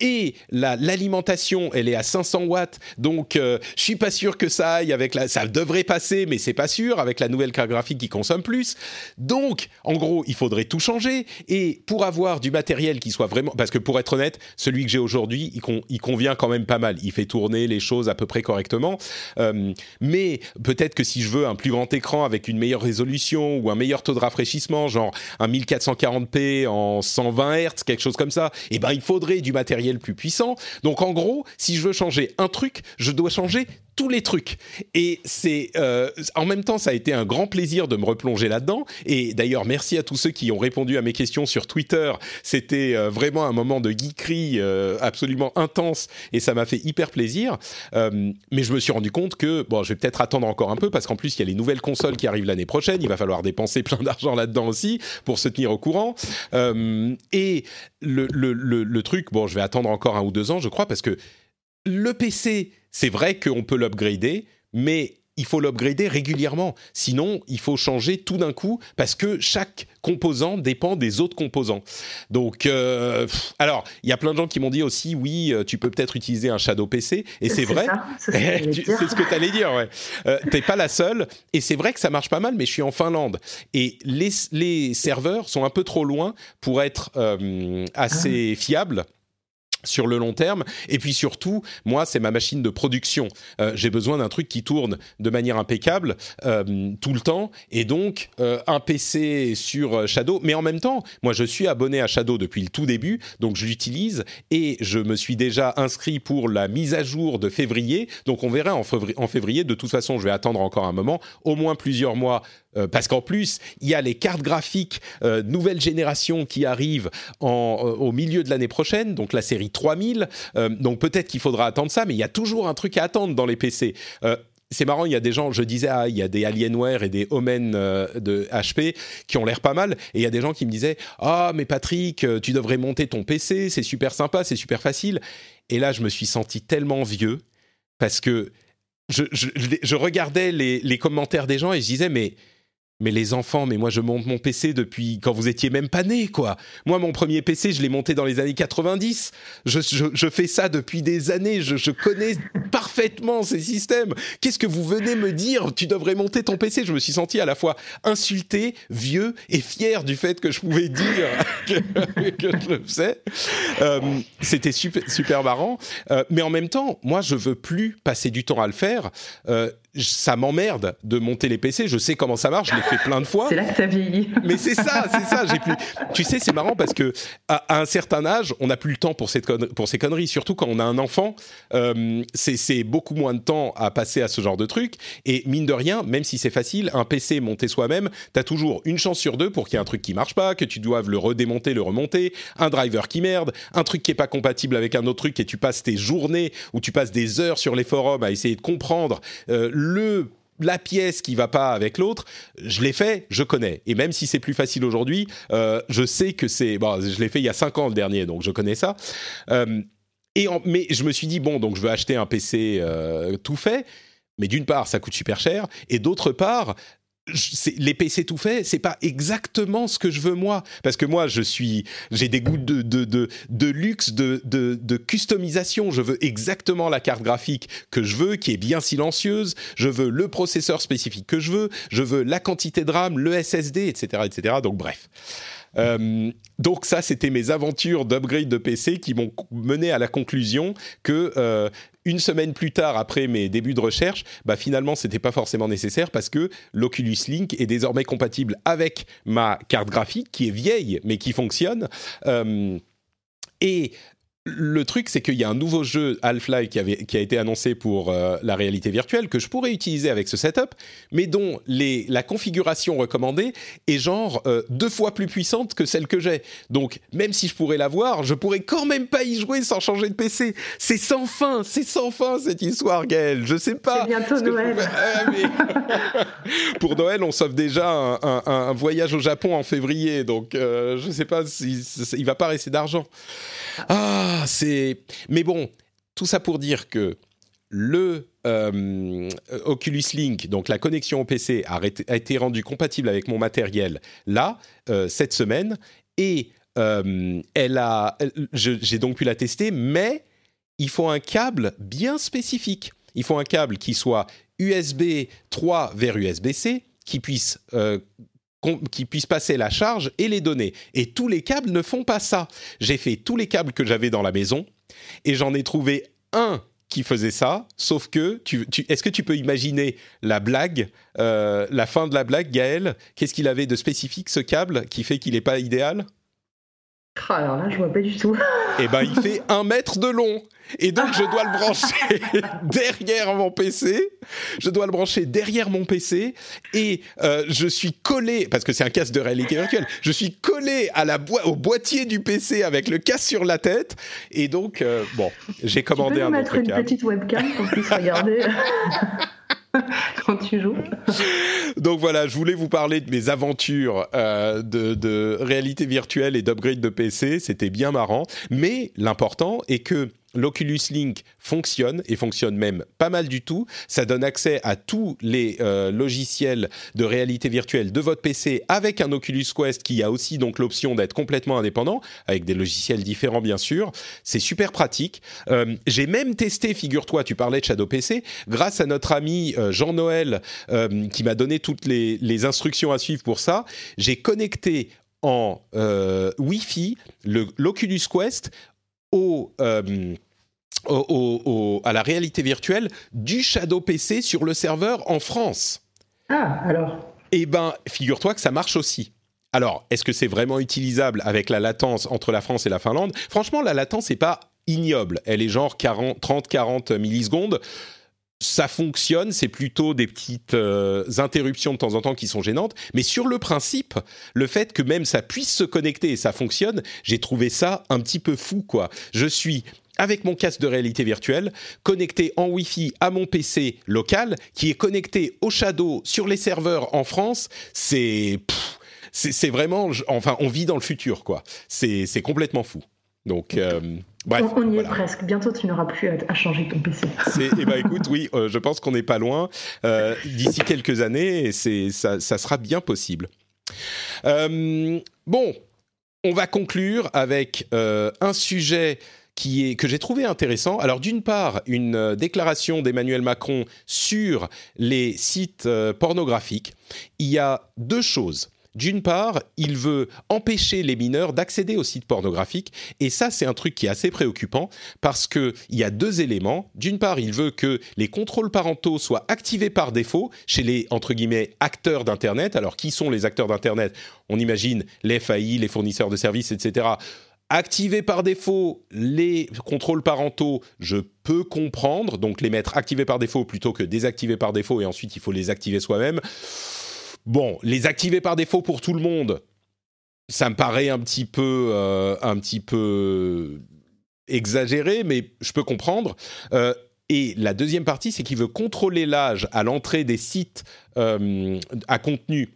Et l'alimentation, elle est à 500 watts. Donc, je suis pas sûr que ça aille avec la. Ça devrait passer, mais c'est pas sûr avec la nouvelle carte graphique qui consomme plus. Donc, en gros, il faudrait tout changer. Et pour avoir du matériel qui soit vraiment... Parce que pour être honnête, celui que j'ai aujourd'hui, il, convient quand même pas mal. Il fait tourner les choses à peu près correctement. Euh, mais peut-être que si je veux un plus grand écran avec une meilleure résolution ou un meilleur taux de rafraîchissement, genre un 1440p en 120 Hz, quelque chose comme ça, eh ben, il faudrait du matériel plus puissant. Donc, en gros, si je veux changer un truc, je dois changer tous les trucs. Et c'est euh, en même temps, ça a été un grand plaisir de me replonger là-dedans. Et d'ailleurs, merci à tous ceux qui ont répondu à mes questions sur Twitter. C'était euh, vraiment un moment de geekerie euh, absolument intense et ça m'a fait hyper plaisir. mais je me suis rendu compte que bon, je vais peut-être attendre encore un peu parce qu'en plus il y a les nouvelles consoles qui arrivent l'année prochaine. Il va falloir dépenser plein d'argent là-dedans aussi pour se tenir au courant. et le, le, le, le truc, bon, je vais attendre encore un ou deux ans, je crois, parce que le PC c'est vrai qu'on peut l'upgrader, mais il faut l'upgrader régulièrement. Sinon, il faut changer tout d'un coup parce que chaque composant dépend des autres composants. Donc, euh, alors, il y a plein de gens qui m'ont dit aussi, oui, euh, tu peux peut-être utiliser un Shadow PC, et c'est vrai. C'est ce que tu allais dire, ouais. Euh, T'es pas la seule, et c'est vrai que ça marche pas mal, mais je suis en Finlande et les, les serveurs sont un peu trop loin pour être assez ah. fiables sur le long terme. Et puis surtout, moi, c'est ma machine de production. Euh, j'ai besoin d'un truc qui tourne de manière impeccable euh, tout le temps. Et donc, euh, un PC sur Shadow. Mais en même temps, moi, je suis abonné à Shadow depuis le tout début, donc je l'utilise. Et je me suis déjà inscrit pour la mise à jour de février. Donc, on verra en février. De toute façon, je vais attendre encore un moment, au moins plusieurs mois parce qu'en plus, il y a les cartes graphiques nouvelle génération qui arrivent en, au milieu de l'année prochaine, donc la série 3000. donc peut-être qu'il faudra attendre ça, mais il y a toujours un truc à attendre dans les PC c'est marrant, il y a des gens, je disais, ah, il y a des Alienware et des Omen de HP qui ont l'air pas mal, et il y a des gens qui me disaient, ah, mais Patrick, tu devrais monter ton PC, c'est super sympa, c'est super facile. Et là, je me suis senti tellement vieux parce que je, regardais les, commentaires des gens et je disais, mais mais les enfants, mais moi je monte mon PC depuis quand vous étiez même pas né, quoi. Moi, mon premier PC, je l'ai monté dans les années 90. Je, fais ça depuis des années. Je, connais parfaitement ces systèmes. Qu'est-ce que vous venez me dire? Tu devrais monter ton PC. Je me suis senti à la fois insulté, vieux et fier du fait que je pouvais dire que, je le faisais. Euh, C'était super, super marrant. Euh, mais en même temps, moi, je veux plus passer du temps à le faire. Euh, ça m'emmerde de monter les PC. Je sais comment ça marche, fait plein de fois. C'est là que ça vieillit. Mais c'est ça, c'est ça. J'ai plus. Tu sais, c'est marrant parce que à, un certain âge, on n'a plus le temps pour, cette pour ces conneries. Surtout quand on a un enfant, euh, c'est beaucoup moins de temps à passer à ce genre de truc. Et mine de rien, même si c'est facile, un PC monté soi-même, tu as toujours une chance sur deux pour qu'il y ait un truc qui marche pas, que tu doives le redémonter, le remonter, un driver qui merde, un truc qui est pas compatible avec un autre truc et tu passes tes journées ou tu passes des heures sur les forums à essayer de comprendre. Euh, le la pièce qui va pas avec l'autre, je l'ai fait, je connais. Et même si c'est plus facile aujourd'hui, euh, je sais que c'est. Bon, je l'ai fait il y a 5 ans le dernier, donc je connais ça. Euh, et mais je me suis dit, bon, donc je veux acheter un PC tout fait. Mais d'une part, ça coûte super cher. Et d'autre part, les PC tout fait, c'est pas exactement ce que je veux moi, parce que moi je suis, j'ai des goûts de de, de, de luxe, de, de, de customisation. Je veux exactement la carte graphique que je veux, qui est bien silencieuse. Je veux le processeur spécifique que je veux. Je veux la quantité de RAM, le SSD, etc., etc. Donc bref. Euh, donc ça, c'était mes aventures d'upgrade de PC qui m'ont mené à la conclusion que euh, une semaine plus tard, après mes débuts de recherche, bah finalement, c'était pas forcément nécessaire parce que l'Oculus Link est désormais compatible avec ma carte graphique qui est vieille mais qui fonctionne. Euh, et le truc, c'est qu'il y a un nouveau jeu Half-Life qui, a été annoncé pour euh, la réalité virtuelle que je pourrais utiliser avec ce setup, mais dont la configuration recommandée est genre euh, deux fois plus puissante que celle que j'ai. Donc, même si je pourrais l'avoir, je pourrais quand même pas y jouer sans changer de PC. C'est sans fin, c'est sans fin cette histoire, Gaël. Je sais pas. C'est bientôt Noël. Ah, pour Noël, on sauve déjà un, voyage au Japon en février, donc euh, je sais pas s'il si, va pas rester d'argent. Ah, c'est. Mais bon, tout ça pour dire que le euh, Oculus Link, donc la connexion au PC, a, été rendue compatible avec mon matériel là, euh, cette semaine, et euh, elle a, j'ai donc pu la tester, mais il faut un câble bien spécifique. Il faut un câble qui soit USB 3 vers USB-C, qui puisse qui puisse passer la charge et les données. Et tous les câbles ne font pas ça. J'ai fait tous les câbles que j'avais dans la maison et j'en ai trouvé un qui faisait ça, sauf que, tu, est-ce que tu peux imaginer la blague, euh, la fin de la blague, Gaël? Qu'est-ce qu'il avait de spécifique ce câble qui fait qu'il n'est pas idéal? Ah, alors là, je vois pas du tout. Eh ben, il fait un mètre de long. Et donc, je dois le brancher derrière mon PC. Je dois le brancher derrière mon PC. Et euh, je suis collé, parce que c'est un casque de réalité virtuelle, je suis collé à la au boîtier du PC avec le casque sur la tête. Et donc, euh, bon, j'ai commandé tu peux un mettre une petite webcam pour puisse regarder. quand tu joues. Donc voilà, je voulais vous parler de mes aventures euh, de, de réalité virtuelle et d'upgrade de PC. C'était bien marrant. Mais l'important est que l'Oculus Link fonctionne et fonctionne même pas mal du tout. Ça donne accès à tous les euh, logiciels de réalité virtuelle de votre PC avec un Oculus Quest qui a aussi donc l'option d'être complètement indépendant avec des logiciels différents bien sûr. C'est super pratique. Euh, j'ai même testé, figure-toi, tu parlais de Shadow PC, grâce à notre ami euh, Jean-Noël qui m'a donné toutes les, les instructions à suivre pour ça. J'ai connecté en Wi-Fi l'Oculus Quest au à la réalité virtuelle du Shadow PC sur le serveur en France. Ah, alors Eh ben, figure-toi que ça marche aussi. Alors, est-ce que c'est vraiment utilisable avec la latence entre la France et la Finlande? Franchement, la latence n'est pas ignoble. Elle est genre 30-40 millisecondes. Ça fonctionne, c'est plutôt des petites euh, interruptions de temps en temps qui sont gênantes. Mais sur le principe, le fait que même ça puisse se connecter et ça fonctionne, j'ai trouvé ça un petit peu fou, quoi. Je suis avec mon casque de réalité virtuelle, connecté en Wi-Fi à mon PC local, qui est connecté au Shadow sur les serveurs en France, c'est c'est vraiment, enfin, on vit dans le futur, quoi. C'est complètement fou. Donc, euh, bref, on, y est presque. Bientôt, tu n'auras plus à, changer ton PC. Eh ben, écoute, oui, euh, je pense qu'on n'est pas loin. Euh, d'ici quelques années, c'est ça, ça, sera bien possible. bon, on va conclure avec un sujet qui est, que j'ai trouvé intéressant. Alors d'une part, une euh, déclaration d'Emmanuel Macron sur les sites euh, pornographiques. Il y a deux choses. D'une part, il veut empêcher les mineurs d'accéder aux sites pornographiques, et ça, c'est un truc qui est assez préoccupant parce que il y a deux éléments. D'une part, il veut que les contrôles parentaux soient activés par défaut chez les entre guillemets acteurs d'internet. Alors, qui sont les acteurs d'internet? On imagine les FAI, les fournisseurs de services, etc. Activer par défaut les contrôles parentaux, je peux comprendre, donc les mettre activés par défaut plutôt que désactivés par défaut et ensuite il faut les activer soi-même. Bon, les activer par défaut pour tout le monde, ça me paraît un petit peu, euh, un petit peu exagéré, mais je peux comprendre. Euh, et la deuxième partie, c'est qu'il veut contrôler l'âge à l'entrée des sites euh, à contenu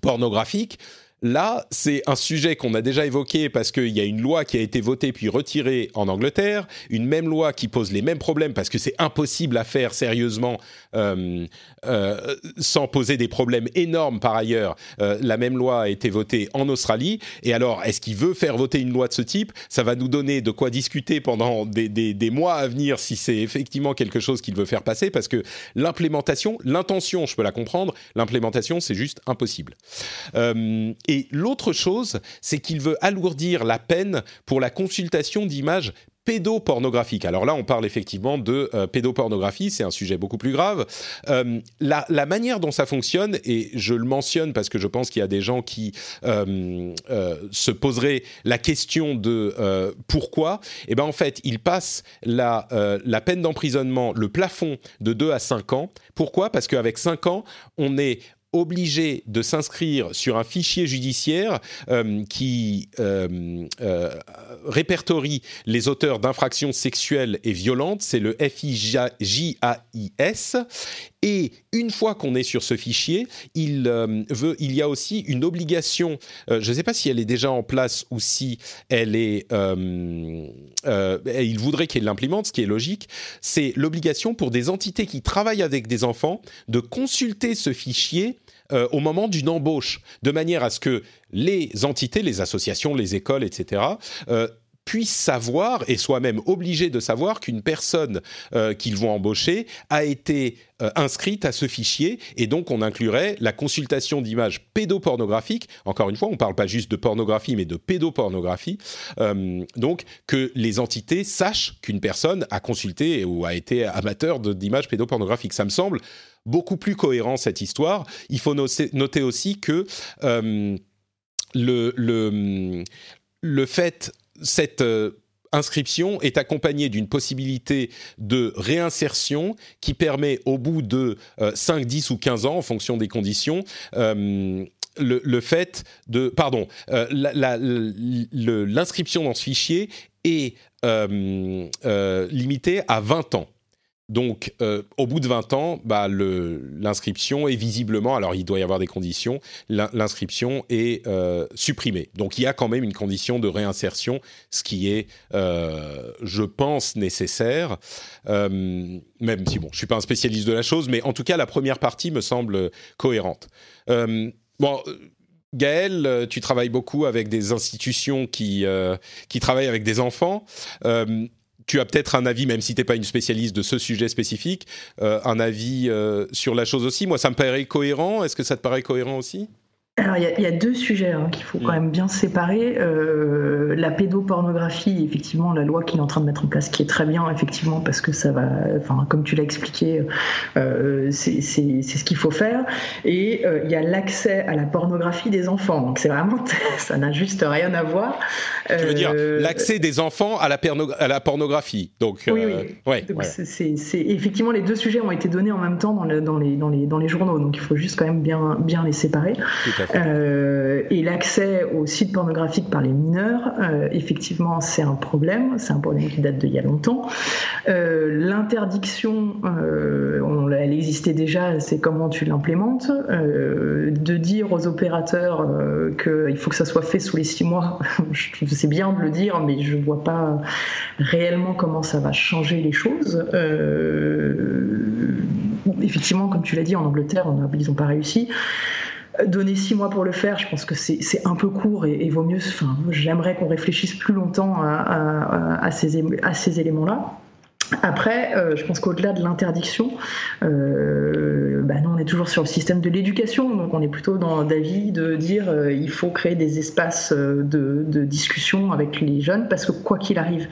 pornographique Là, c'est un sujet qu'on a déjà évoqué parce qu'il y a une loi qui a été votée puis retirée en Angleterre, une même loi qui pose les mêmes problèmes parce que c'est impossible à faire sérieusement euh, euh, sans poser des problèmes énormes par ailleurs. Euh, la même loi a été votée en Australie. Et alors, est-ce qu'il veut faire voter une loi de ce type? Ça va nous donner de quoi discuter pendant des, des mois à venir si c'est effectivement quelque chose qu'il veut faire passer parce que l'implémentation, l'intention, je peux la comprendre, l'implémentation, c'est juste impossible. Et l'autre chose, c'est qu'il veut alourdir la peine pour la consultation d'images pédopornographiques. Alors là, on parle effectivement de euh, pédopornographie, c'est un sujet beaucoup plus grave. Euh, la, manière dont ça fonctionne, et je le mentionne parce que je pense qu'il y a des gens qui euh, se poseraient la question de pourquoi, eh ben en fait, il passe la, la peine d'emprisonnement, le plafond de 2 à 5 ans. Pourquoi? Parce qu'avec 5 ans, on est obligé de s'inscrire sur un fichier judiciaire euh, qui euh, euh, répertorie les auteurs d'infractions sexuelles et violentes, c'est le FIJAIS. Et une fois qu'on est sur ce fichier, il, veut, il y a aussi une obligation, je ne sais pas si elle est déjà en place ou si elle est... il voudrait qu'elle l'implémente, ce qui est logique, c'est l'obligation pour des entités qui travaillent avec des enfants de consulter ce fichier euh, au moment d'une embauche, de manière à ce que les entités, les associations, les écoles, etc., puissent savoir et soient même obligés de savoir qu'une personne euh, qu'ils vont embaucher a été euh, inscrite à ce fichier et donc on inclurait la consultation d'images pédopornographiques. Encore une fois, on ne parle pas juste de pornographie mais de pédopornographie. Euh, donc que les entités sachent qu'une personne a consulté ou a été amateur d'images pédopornographiques. Ça me semble beaucoup plus cohérent cette histoire. Il faut noter aussi que le, le, le fait cette euh, inscription est accompagnée d'une possibilité de réinsertion qui permet au bout de 5, euh, 10 ou 15 ans, en fonction des conditions, euh. Pardon, l'inscription dans ce fichier est limitée à 20 ans. Donc, euh, au bout de 20 ans, bah, l'inscription est visiblement, alors il doit y avoir des conditions, l'inscription est euh, supprimée. Donc, il y a quand même une condition de réinsertion, ce qui est, euh, je pense, nécessaire. même si, bon, je suis pas un spécialiste de la chose, mais en tout cas, la première partie me semble cohérente. bon. Gaël, tu travailles beaucoup avec des institutions qui, qui travaillent avec des enfants tu as peut-être un avis, même si tu n'es pas une spécialiste de ce sujet spécifique, euh, un avis euh, sur la chose aussi. Moi, ça me paraît cohérent. Est-ce que ça te paraît cohérent aussi? Alors, il y, a deux sujets hein, qu'il faut quand mm. même bien séparer. Euh, la pédopornographie, effectivement, la loi qu'il est en train de mettre en place, qui est très bien, effectivement, parce que ça va, enfin, comme tu l'as expliqué, euh, c'est ce qu'il faut faire. Et euh, il y a l'accès à la pornographie des enfants. Donc, c'est vraiment, ça n'a juste rien à voir. Tu veux dire l'accès des enfants à la, à la pornographie. Donc, oui, oui. Ouais, effectivement, les deux sujets ont été donnés en même temps dans, dans, les, dans, les, dans les journaux. Donc, il faut juste quand même bien, bien les séparer. Tout à fait. Euh, et l'accès aux sites pornographiques par les mineurs, euh, effectivement, c'est un problème. C'est un problème qui date d'il y a longtemps. Euh, l'interdiction, elle existait déjà, c'est comment tu l'implémentes. de dire aux opérateurs qu'il faut que ça soit fait sous les six mois, c'est bien de le dire, mais je ne vois pas réellement comment ça va changer les choses. effectivement, comme tu l'as dit, en Angleterre, ils n'ont pas réussi. Donner six mois pour le faire, je pense que c'est un peu court et, vaut mieux. Enfin, j'aimerais qu'on réfléchisse plus longtemps à, ces, éléments-là. Après, euh, je pense qu'au-delà de l'interdiction, euh, bah nous on est toujours sur le système de l'éducation, donc on est plutôt dans l'avis de dire euh, il faut créer des espaces de, de, discussion avec les jeunes parce que quoi qu'il arrive,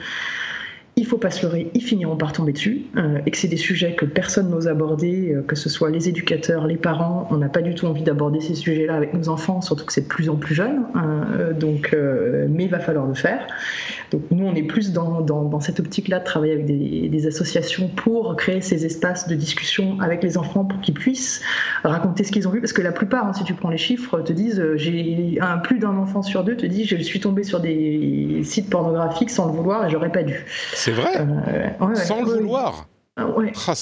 il faut pas se leurrer, ils finiront par tomber dessus, euh, et que c'est des sujets que personne n'ose aborder, euh, que ce soit les éducateurs, les parents, on n'a pas du tout envie d'aborder ces sujets-là avec nos enfants, surtout que c'est de plus en plus jeune, hein, euh, donc, mais il va falloir le faire. Donc nous, on est plus dans, dans, cette optique-là de travailler avec des, associations pour créer ces espaces de discussion avec les enfants pour qu'ils puissent raconter ce qu'ils ont vu, parce que la plupart, hein, si tu prends les chiffres, te disent, j'ai plus d'un enfant sur deux te dit, je suis tombé sur des sites pornographiques sans le vouloir et j'aurais pas dû. C'est vrai euh, Sans le vouloir ah, ouais. Ah,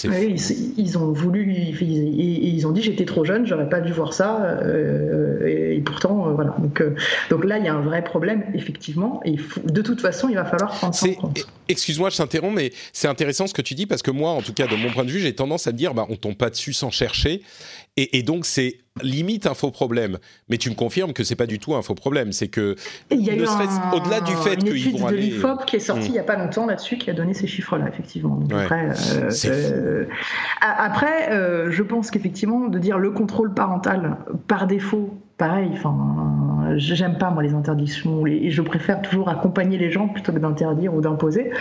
ils, ont voulu, ils, ils ont dit j'étais trop jeune, j'aurais pas dû voir ça, euh, et, pourtant euh, voilà. Donc, donc là il y a un vrai problème effectivement, et de toute façon il va falloir prendre ça en compte. Excuse-moi, je t'interromps, mais c'est intéressant ce que tu dis parce que moi, en tout cas de mon point de vue, j'ai tendance à me dire bah on tombe pas dessus sans chercher, et, donc, c'est limite un faux problème. Mais tu me confirmes que c'est pas du tout un faux problème. C'est que, il y a eu au-delà du fait qu'ils vont de l'IFOP qui est sorti hmm. il y a pas longtemps là-dessus, qui a donné ces chiffres-là, effectivement. après, euh, euh, après euh, je pense qu'effectivement, de dire le contrôle parental par défaut pareil, enfin, j'aime pas moi les interdictions et je préfère toujours accompagner les gens plutôt que d'interdire ou d'imposer,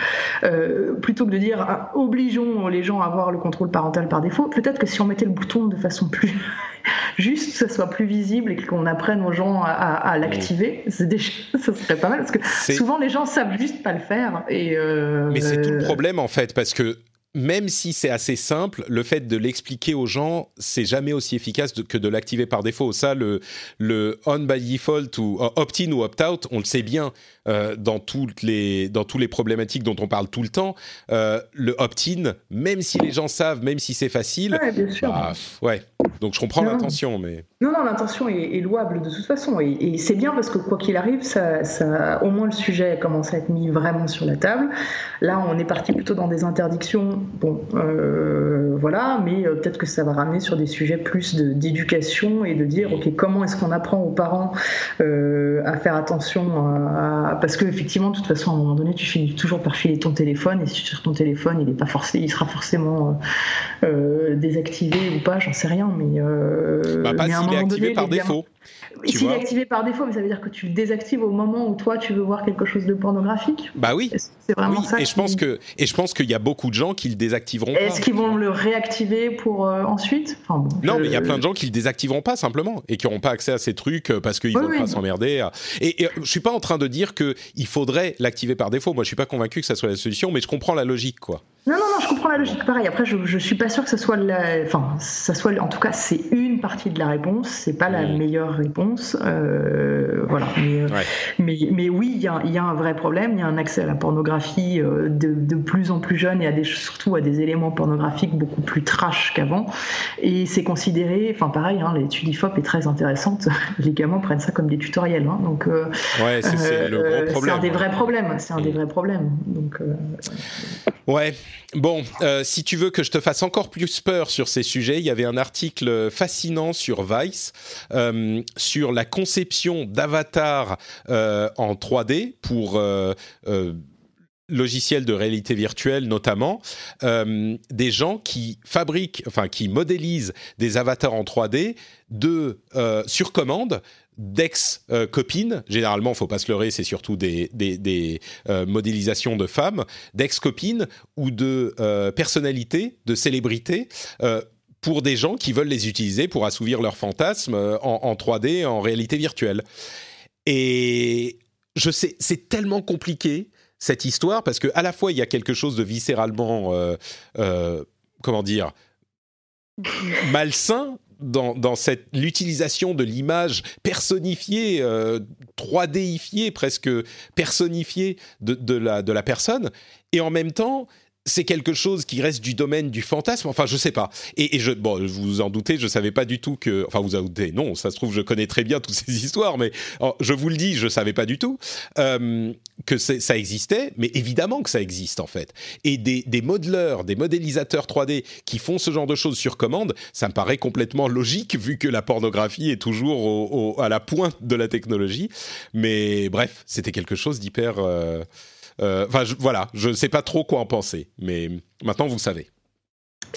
euh, plutôt que de dire ah, obligeons les gens à avoir le contrôle parental par défaut. Peut-être que si on mettait le bouton de façon plus juste, que ce soit plus visible et qu'on apprenne aux gens à, l'activer, c'est déjà, ça serait pas mal parce que souvent les gens savent juste pas le faire et. Euh, Mais c'est tout le problème en fait parce que même si c'est assez simple, le fait de l'expliquer aux gens, c'est jamais aussi efficace que de l'activer par défaut. Ça, le, le on by default ou euh, opt-in ou opt-out, on le sait bien euh, dans, toutes les, dans tous les problématiques dont on parle tout le temps. Euh, le opt-in, même si les gens savent, même si c'est facile, ouais, bien sûr. Bah, ouais. Donc je comprends l'intention, mais non, non, l'intention est, louable de toute façon, et, c'est bien parce que quoi qu'il arrive, ça, ça, au moins le sujet commence à être mis vraiment sur la table. Là, on est parti plutôt dans des interdictions, bon, euh, voilà, mais euh, peut-être que ça va ramener sur des sujets plus d'éducation et de dire, ok, comment est-ce qu'on apprend aux parents euh, à faire attention à, parce que effectivement, de toute façon, à un moment donné, tu finis toujours par filer ton téléphone, et si sur ton téléphone, il est pas forcé, il sera forcément désactivé ou pas, j'en sais rien, mais, bah, pas s'il est activé par défaut. S'il est activé par défaut, mais ça veut dire que tu le désactives au moment où toi tu veux voir quelque chose de pornographique? Bah oui. C'est vraiment ça. Et je pense que et je pense qu'il y a beaucoup de gens qui le désactiveront. Est-ce qu'ils vont le réactiver pour euh, ensuite? Non, mais il y a plein de gens qui le désactiveront pas simplement et qui n'auront pas accès à ces trucs euh, parce qu'ils ne veulent pas s'emmerder. Et, et, je suis pas en train de dire que il faudrait l'activer par défaut. Moi, je suis pas convaincu que ça soit la solution, mais je comprends la logique, quoi. Non, non, non, je comprends la logique. Pareil. Après, je, je suis pas sûr que ce soit la, enfin, ça soit, en tout cas, c'est une partie de la réponse. C'est pas la meilleure réponse. Euh, voilà. Mais, euh, mais, mais, oui, il y a, y a, un vrai problème. Il y a un accès à la pornographie euh, de, de, plus en plus jeune et à des, surtout à des éléments pornographiques beaucoup plus trash qu'avant. Et c'est considéré, enfin, pareil, hein, l'étude IFOP est très intéressante. Les gamins prennent ça comme des tutoriels. Hein, donc, ouais, c'est le gros problème. C'est un des vrais problèmes. C'est un des vrais problèmes. Donc, ouais. Bon, euh, si tu veux que je te fasse encore plus peur sur ces sujets, il y avait un article fascinant sur Vice euh, sur la conception d'avatars euh, en 3D pour logiciels de réalité virtuelle notamment, des gens qui fabriquent, enfin qui modélisent des avatars en 3D de sur commande d'ex-copines, généralement, faut pas se leurrer, c'est surtout des, euh, modélisations de femmes, d'ex-copines ou de euh, personnalités, de célébrités, euh, pour des gens qui veulent les utiliser pour assouvir leurs fantasmes en, 3D, en réalité virtuelle. Et je sais, c'est tellement compliqué cette histoire parce que à la fois il y a quelque chose de viscéralement, comment dire, malsain dans, cette l'utilisation de l'image personnifiée, euh, 3Difiée, presque personnifiée de la personne, et en même temps, c'est quelque chose qui reste du domaine du fantasme. Enfin, je sais pas. Et, je, bon, vous en doutez, je savais pas du tout que. Enfin, vous en doutez. Non, ça se trouve, je connais très bien toutes ces histoires, mais oh, je vous le dis, je savais pas du tout euh, que ça existait. Mais évidemment que ça existe en fait. Et des, des modeleurs, des modélisateurs 3D qui font ce genre de choses sur commande, ça me paraît complètement logique vu que la pornographie est toujours à la pointe de la technologie. Mais bref, c'était quelque chose d'hyper. Euh, euh, enfin, voilà, je ne sais pas trop quoi en penser, mais maintenant vous savez.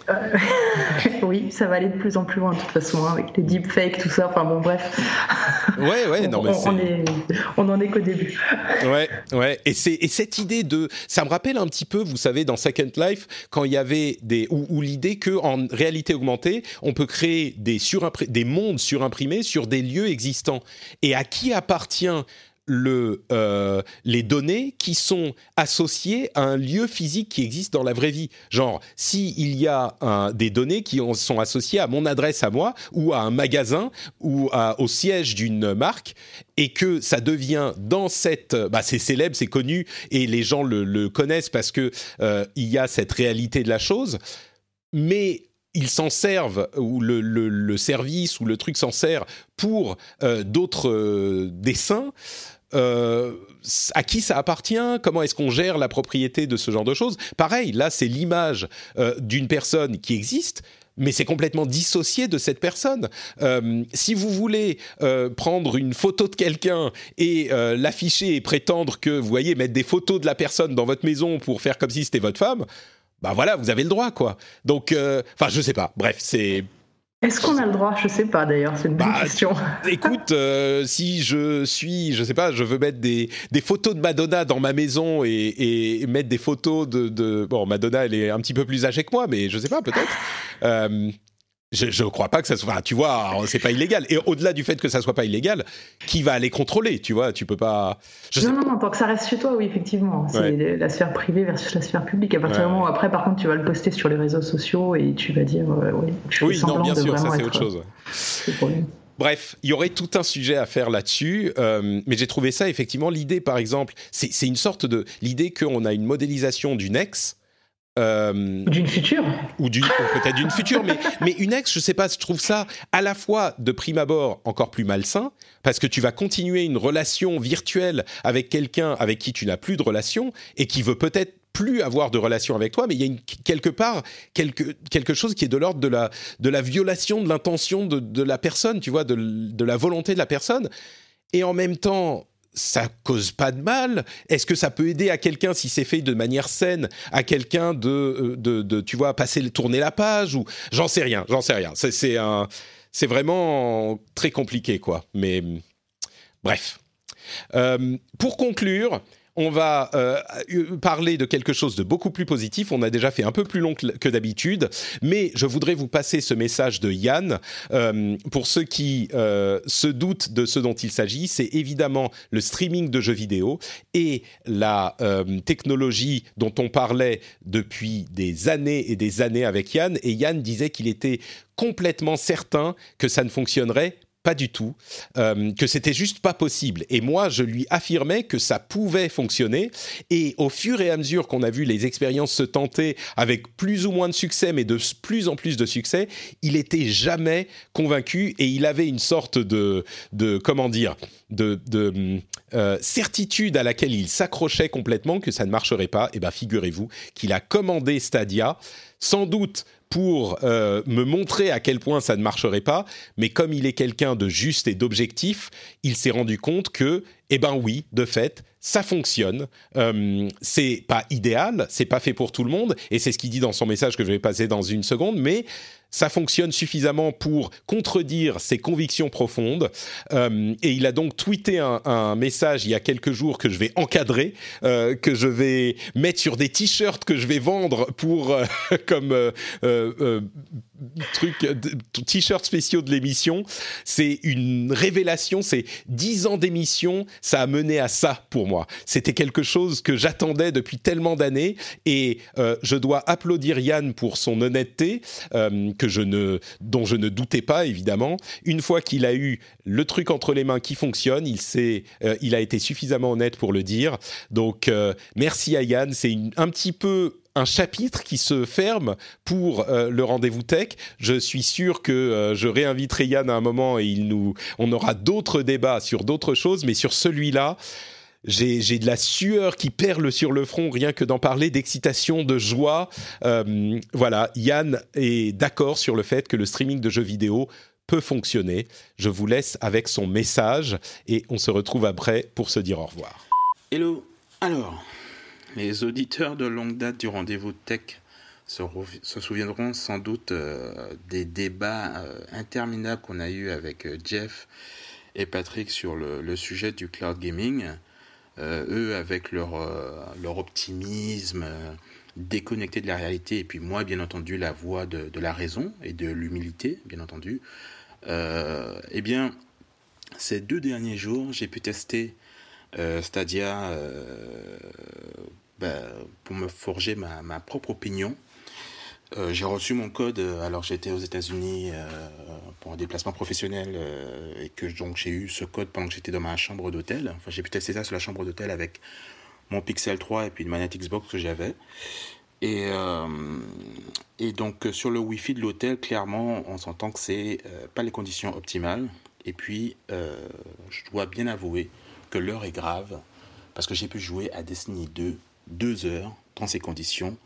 Euh, oui, ça va aller de plus en plus loin de toute façon, hein, avec les deepfakes, tout ça. Enfin bon, bref. Ouais, ouais, non, mais on, est... on en est qu'au début. Ouais, ouais. Et, et cette idée de. Ça me rappelle un petit peu, vous savez, dans Second Life, quand il y avait des. ou, l'idée qu'en réalité augmentée, on peut créer des, des mondes surimprimés sur des lieux existants. Et à qui appartient euh, les données qui sont associées à un lieu physique qui existe dans la vraie vie. Genre, s'il il y a des données qui sont associées à mon adresse à moi, ou à un magasin, ou au siège d'une marque, et que ça devient dans cette... Bah, c'est célèbre, c'est connu, et les gens le, connaissent parce que euh, y a cette réalité de la chose, mais ils s'en servent, ou le, service ou le truc s'en sert pour euh, d'autres dessins, euh, à qui ça appartient, comment est-ce qu'on gère la propriété de ce genre de choses? Pareil, là, c'est l'image euh, d'une personne qui existe, mais c'est complètement dissocié de cette personne. Euh, si vous voulez prendre une photo de quelqu'un et l'afficher et prétendre que, vous voyez, mettre des photos de la personne dans votre maison pour faire comme si c'était votre femme, bah voilà, vous avez le droit, quoi. Donc, enfin, je sais pas. Bref, c'est est-ce qu'on a le droit? Je sais pas d'ailleurs, c'est une bonne bah, question. Écoute, euh, si je suis, je sais pas, je veux mettre des, des photos de Madonna dans ma maison et, et mettre des photos de, de, Bon, Madonna, elle est un petit peu plus âgée que moi, mais je sais pas, peut-être. Euh, je ne crois pas que ça soit. tu vois, c'est pas illégal. Et au-delà du fait que ça soit pas illégal, qui va aller contrôler Tu vois, tu peux pas. non, non, non, tant que ça reste chez toi, oui, effectivement. C'est la sphère privée versus la sphère publique. À partir du moment où, après, par contre, tu vas le poster sur les réseaux sociaux et tu vas dire, euh, oui, oui non, bien sûr, ça c'est autre chose. Bref, il y aurait tout un sujet à faire là-dessus, euh, mais j'ai trouvé ça effectivement l'idée, par exemple, c'est une sorte de l'idée qu'on a une modélisation d'une ex Euh, d'une future. Ou, peut-être d'une future, mais, mais une ex, je sais pas, je trouve ça à la fois de prime abord encore plus malsain, parce que tu vas continuer une relation virtuelle avec quelqu'un avec qui tu n'as plus de relation et qui veut peut-être plus avoir de relation avec toi, mais il y a quelque part quelque, quelque chose qui est de l'ordre de la, de la violation de l'intention de, de, la personne, tu vois, de, de la volonté de la personne. Et en même temps, ça cause pas de mal Est-ce que ça peut aider à quelqu'un si c'est fait de manière saine, à quelqu'un de, euh, de, tu vois, passer, tourner la page ou j'en sais rien, j'en sais rien. C'est un, c'est vraiment très compliqué quoi. Mais bref. Euh, pour conclure, on va euh, parler de quelque chose de beaucoup plus positif. On a déjà fait un peu plus long que d'habitude, mais je voudrais vous passer ce message de Yann. Euh, pour ceux qui euh, se doutent de ce dont il s'agit, c'est évidemment le streaming de jeux vidéo et la technologie dont on parlait depuis des années et des années avec Yann. Et Yann disait qu'il était complètement certain que ça ne fonctionnerait pas du tout, euh, que c'était juste pas possible. Et moi, je lui affirmais que ça pouvait fonctionner. Et au fur et à mesure qu'on a vu les expériences se tenter avec plus ou moins de succès, mais de plus en plus de succès, il était jamais convaincu et il avait une sorte de, de comment dire, de, euh, certitude à laquelle il s'accrochait complètement que ça ne marcherait pas. Et ben, figurez-vous qu'il a commandé Stadia, sans doute pour euh, me montrer à quel point ça ne marcherait pas, mais comme il est quelqu'un de juste et d'objectif, il s'est rendu compte que, eh ben oui, de fait, ça fonctionne. Euh, c'est pas idéal, c'est pas fait pour tout le monde, et c'est ce qu'il dit dans son message que je vais passer dans une seconde, mais ça fonctionne suffisamment pour contredire ses convictions profondes. Euh, et il a donc tweeté un, message il y a quelques jours que je vais encadrer, euh, que je vais mettre sur des t-shirts que je vais vendre pour euh, comme truc t-shirts spéciaux de l'émission. C'est une révélation. C'est dix ans d'émission. Ça a mené à ça pour moi. C'était quelque chose que j'attendais depuis tellement d'années et je dois applaudir Yann pour son honnêteté que je ne, dont je ne doutais pas évidemment. Une fois qu'il a eu le truc entre les mains qui fonctionne, il, euh, il a été suffisamment honnête pour le dire. Donc euh, merci à Yann, c'est un petit peu un chapitre qui se ferme pour euh, le rendez-vous tech. Je suis sûr que je réinviterai Yann à un moment et on aura d'autres débats sur d'autres choses, mais sur celui-là, j'ai de la sueur qui perle sur le front rien que d'en parler, d'excitation, de joie. Euh, voilà, Yann est d'accord sur le fait que le streaming de jeux vidéo peut fonctionner. Je vous laisse avec son message et on se retrouve après pour se dire au revoir. Hello. Alors, les auditeurs de longue date du rendez-vous tech se, souviendront sans doute euh, des débats euh, interminables qu'on a eus avec Jeff et Patrick sur le, sujet du cloud gaming. Euh, eux avec leur, euh, leur optimisme euh, déconnecté de la réalité, et puis moi, bien entendu, la voix de la raison et de l'humilité, bien entendu, eh bien, ces deux derniers jours, j'ai pu tester Stadia ben, pour me forger ma, ma propre opinion euh, j'ai reçu mon code euh, alors j'étais aux États-Unis euh, pour un déplacement professionnel et que donc j'ai eu ce code pendant que j'étais dans ma chambre d'hôtel. Enfin, j'ai pu tester ça sur la chambre d'hôtel avec mon Pixel 3 et puis une manette Xbox que j'avais. Et, et donc sur le Wi-Fi de l'hôtel, clairement, on s'entend que c'est pas les conditions optimales. Et puis, je dois bien avouer que l'heure est grave parce que j'ai pu jouer à Destiny 2 deux heures dans ces conditions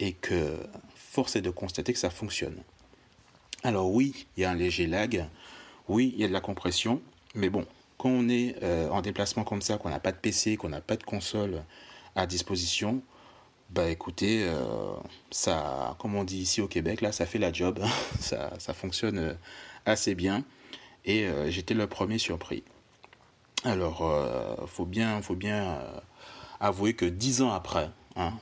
et que force est de constater que ça fonctionne. Alors oui, il y a un léger lag, oui, il y a de la compression, mais bon, quand on est euh, en déplacement comme ça, qu'on n'a pas de PC, qu'on n'a pas de console à disposition, bah écoutez, euh, ça, comme on dit ici au Québec, là, ça fait la job, ça, ça, fonctionne euh, assez bien, et j'étais le premier surpris. Alors, faut bien, faut bien avouer que dix ans après, hein,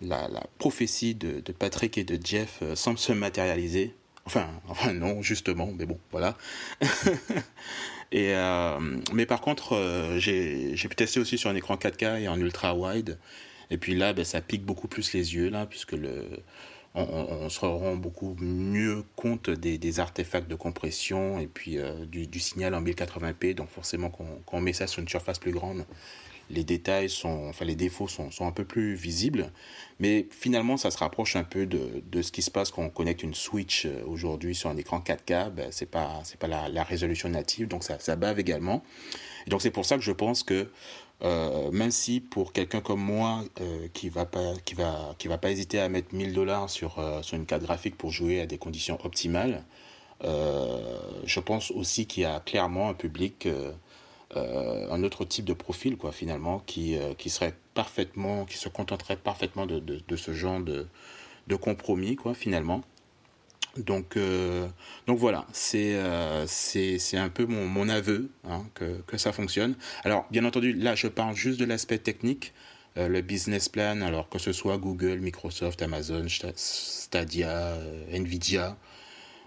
la, prophétie de, Patrick et de Jeff euh, semble se matérialiser. Enfin, non, justement, mais bon, voilà. euh, mais par contre, euh, j'ai pu tester aussi sur un écran 4K et en ultra wide. Et puis là, ben, ça pique beaucoup plus les yeux, là, puisque on, se rend beaucoup mieux compte des, artefacts de compression et puis du, signal en 1080p. Donc forcément, quand on met ça sur une surface plus grande, les détails sont, enfin les défauts sont, sont, un peu plus visibles. Mais finalement, ça se rapproche un peu de, de ce qui se passe quand on connecte une Switch euh, aujourd'hui sur un écran 4K. Ben, c'est pas, c'est pas la, la, résolution native, donc ça, ça bave également. Et donc c'est pour ça que je pense que euh, même si pour quelqu'un comme moi euh, qui va pas qui va qui va pas hésiter à mettre 1000 dollars sur sur une carte graphique pour jouer à des conditions optimales, je pense aussi qu'il y a clairement un public euh, un autre type de profil, quoi, finalement, qui, euh, qui serait parfaitement, qui se contenterait parfaitement de, de, ce genre de, de compromis, quoi, finalement. Donc, euh, donc voilà, c'est un peu mon, mon aveu hein, que, que ça fonctionne. Alors, bien entendu, là, je parle juste de l'aspect technique, le business plan, alors que ce soit Google, Microsoft, Amazon, Stadia, Nvidia,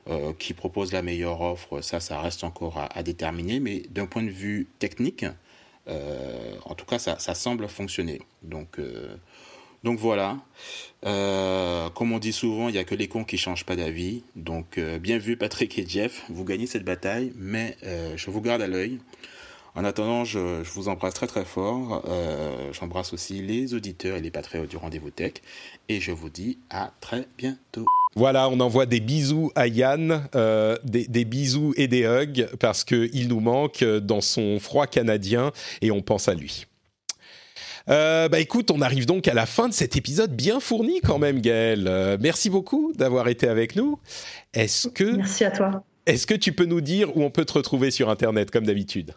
euh, qui propose la meilleure offre, ça, ça reste encore à, déterminer. Mais d'un point de vue technique, euh, en tout cas, ça, ça semble fonctionner. Donc, euh, donc voilà. Comme on dit souvent, il n'y a que les cons qui changent pas d'avis. Donc, bien vu, Patrick et Jeff, vous gagnez cette bataille, mais je vous garde à l'œil. En attendant, je, je, vous embrasse très très fort. Euh, J'embrasse aussi les auditeurs et les patriotes du Rendez-vous Tech. Et je vous dis à très bientôt. Voilà, on envoie des bisous à Yann, euh, des, des, bisous et des hugs parce qu'il nous manque dans son froid canadien et on pense à lui. Euh, bah écoute, on arrive donc à la fin de cet épisode bien fourni quand même, Gaël. Euh, merci beaucoup d'avoir été avec nous. Est-ce que merci à toi. Est-ce que tu peux nous dire où on peut te retrouver sur Internet comme d'habitude?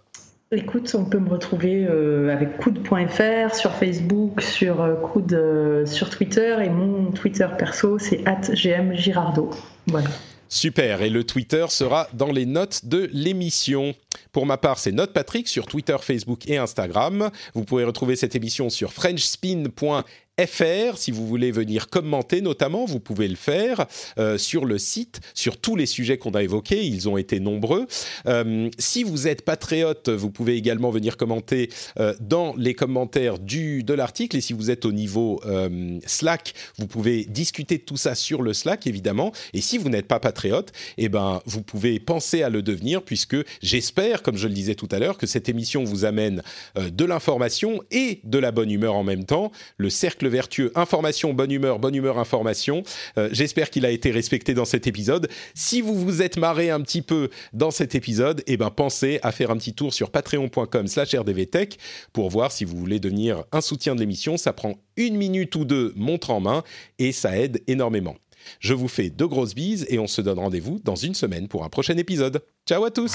Écoute, on peut me retrouver euh, avec coude.fr sur Facebook, sur euh, euh, sur Twitter et mon Twitter perso c'est @gmgirardo. Voilà. Super, et le Twitter sera dans les notes de l'émission. Pour ma part, c'est Note Patrick sur Twitter, Facebook et Instagram. Vous pouvez retrouver cette émission sur frenchspin.fr fr. Si vous voulez venir commenter notamment, vous pouvez le faire euh, sur le site, sur tous les sujets qu'on a évoqués. Ils ont été nombreux. Euh, si vous êtes patriote, vous pouvez également venir commenter euh, dans les commentaires du, de l'article. Et si vous êtes au niveau Slack, vous pouvez discuter de tout ça sur le Slack, évidemment. Et si vous n'êtes pas patriote, eh ben, vous pouvez penser à le devenir, puisque j'espère, comme je le disais tout à l'heure, que cette émission vous amène de l'information et de la bonne humeur en même temps. Le cercle vertueux information, bonne humeur, bonne humeur, information. Euh, J'espère qu'il a été respecté dans cet épisode. Si vous vous êtes marré un petit peu dans cet épisode, eh ben pensez à faire un petit tour sur patreon.com/slash rdvtech pour voir si vous voulez devenir un soutien de l'émission. Ça prend une minute ou deux, montre en main, et ça aide énormément. Je vous fais de grosses bises et on se donne rendez-vous dans une semaine pour un prochain épisode. Ciao à tous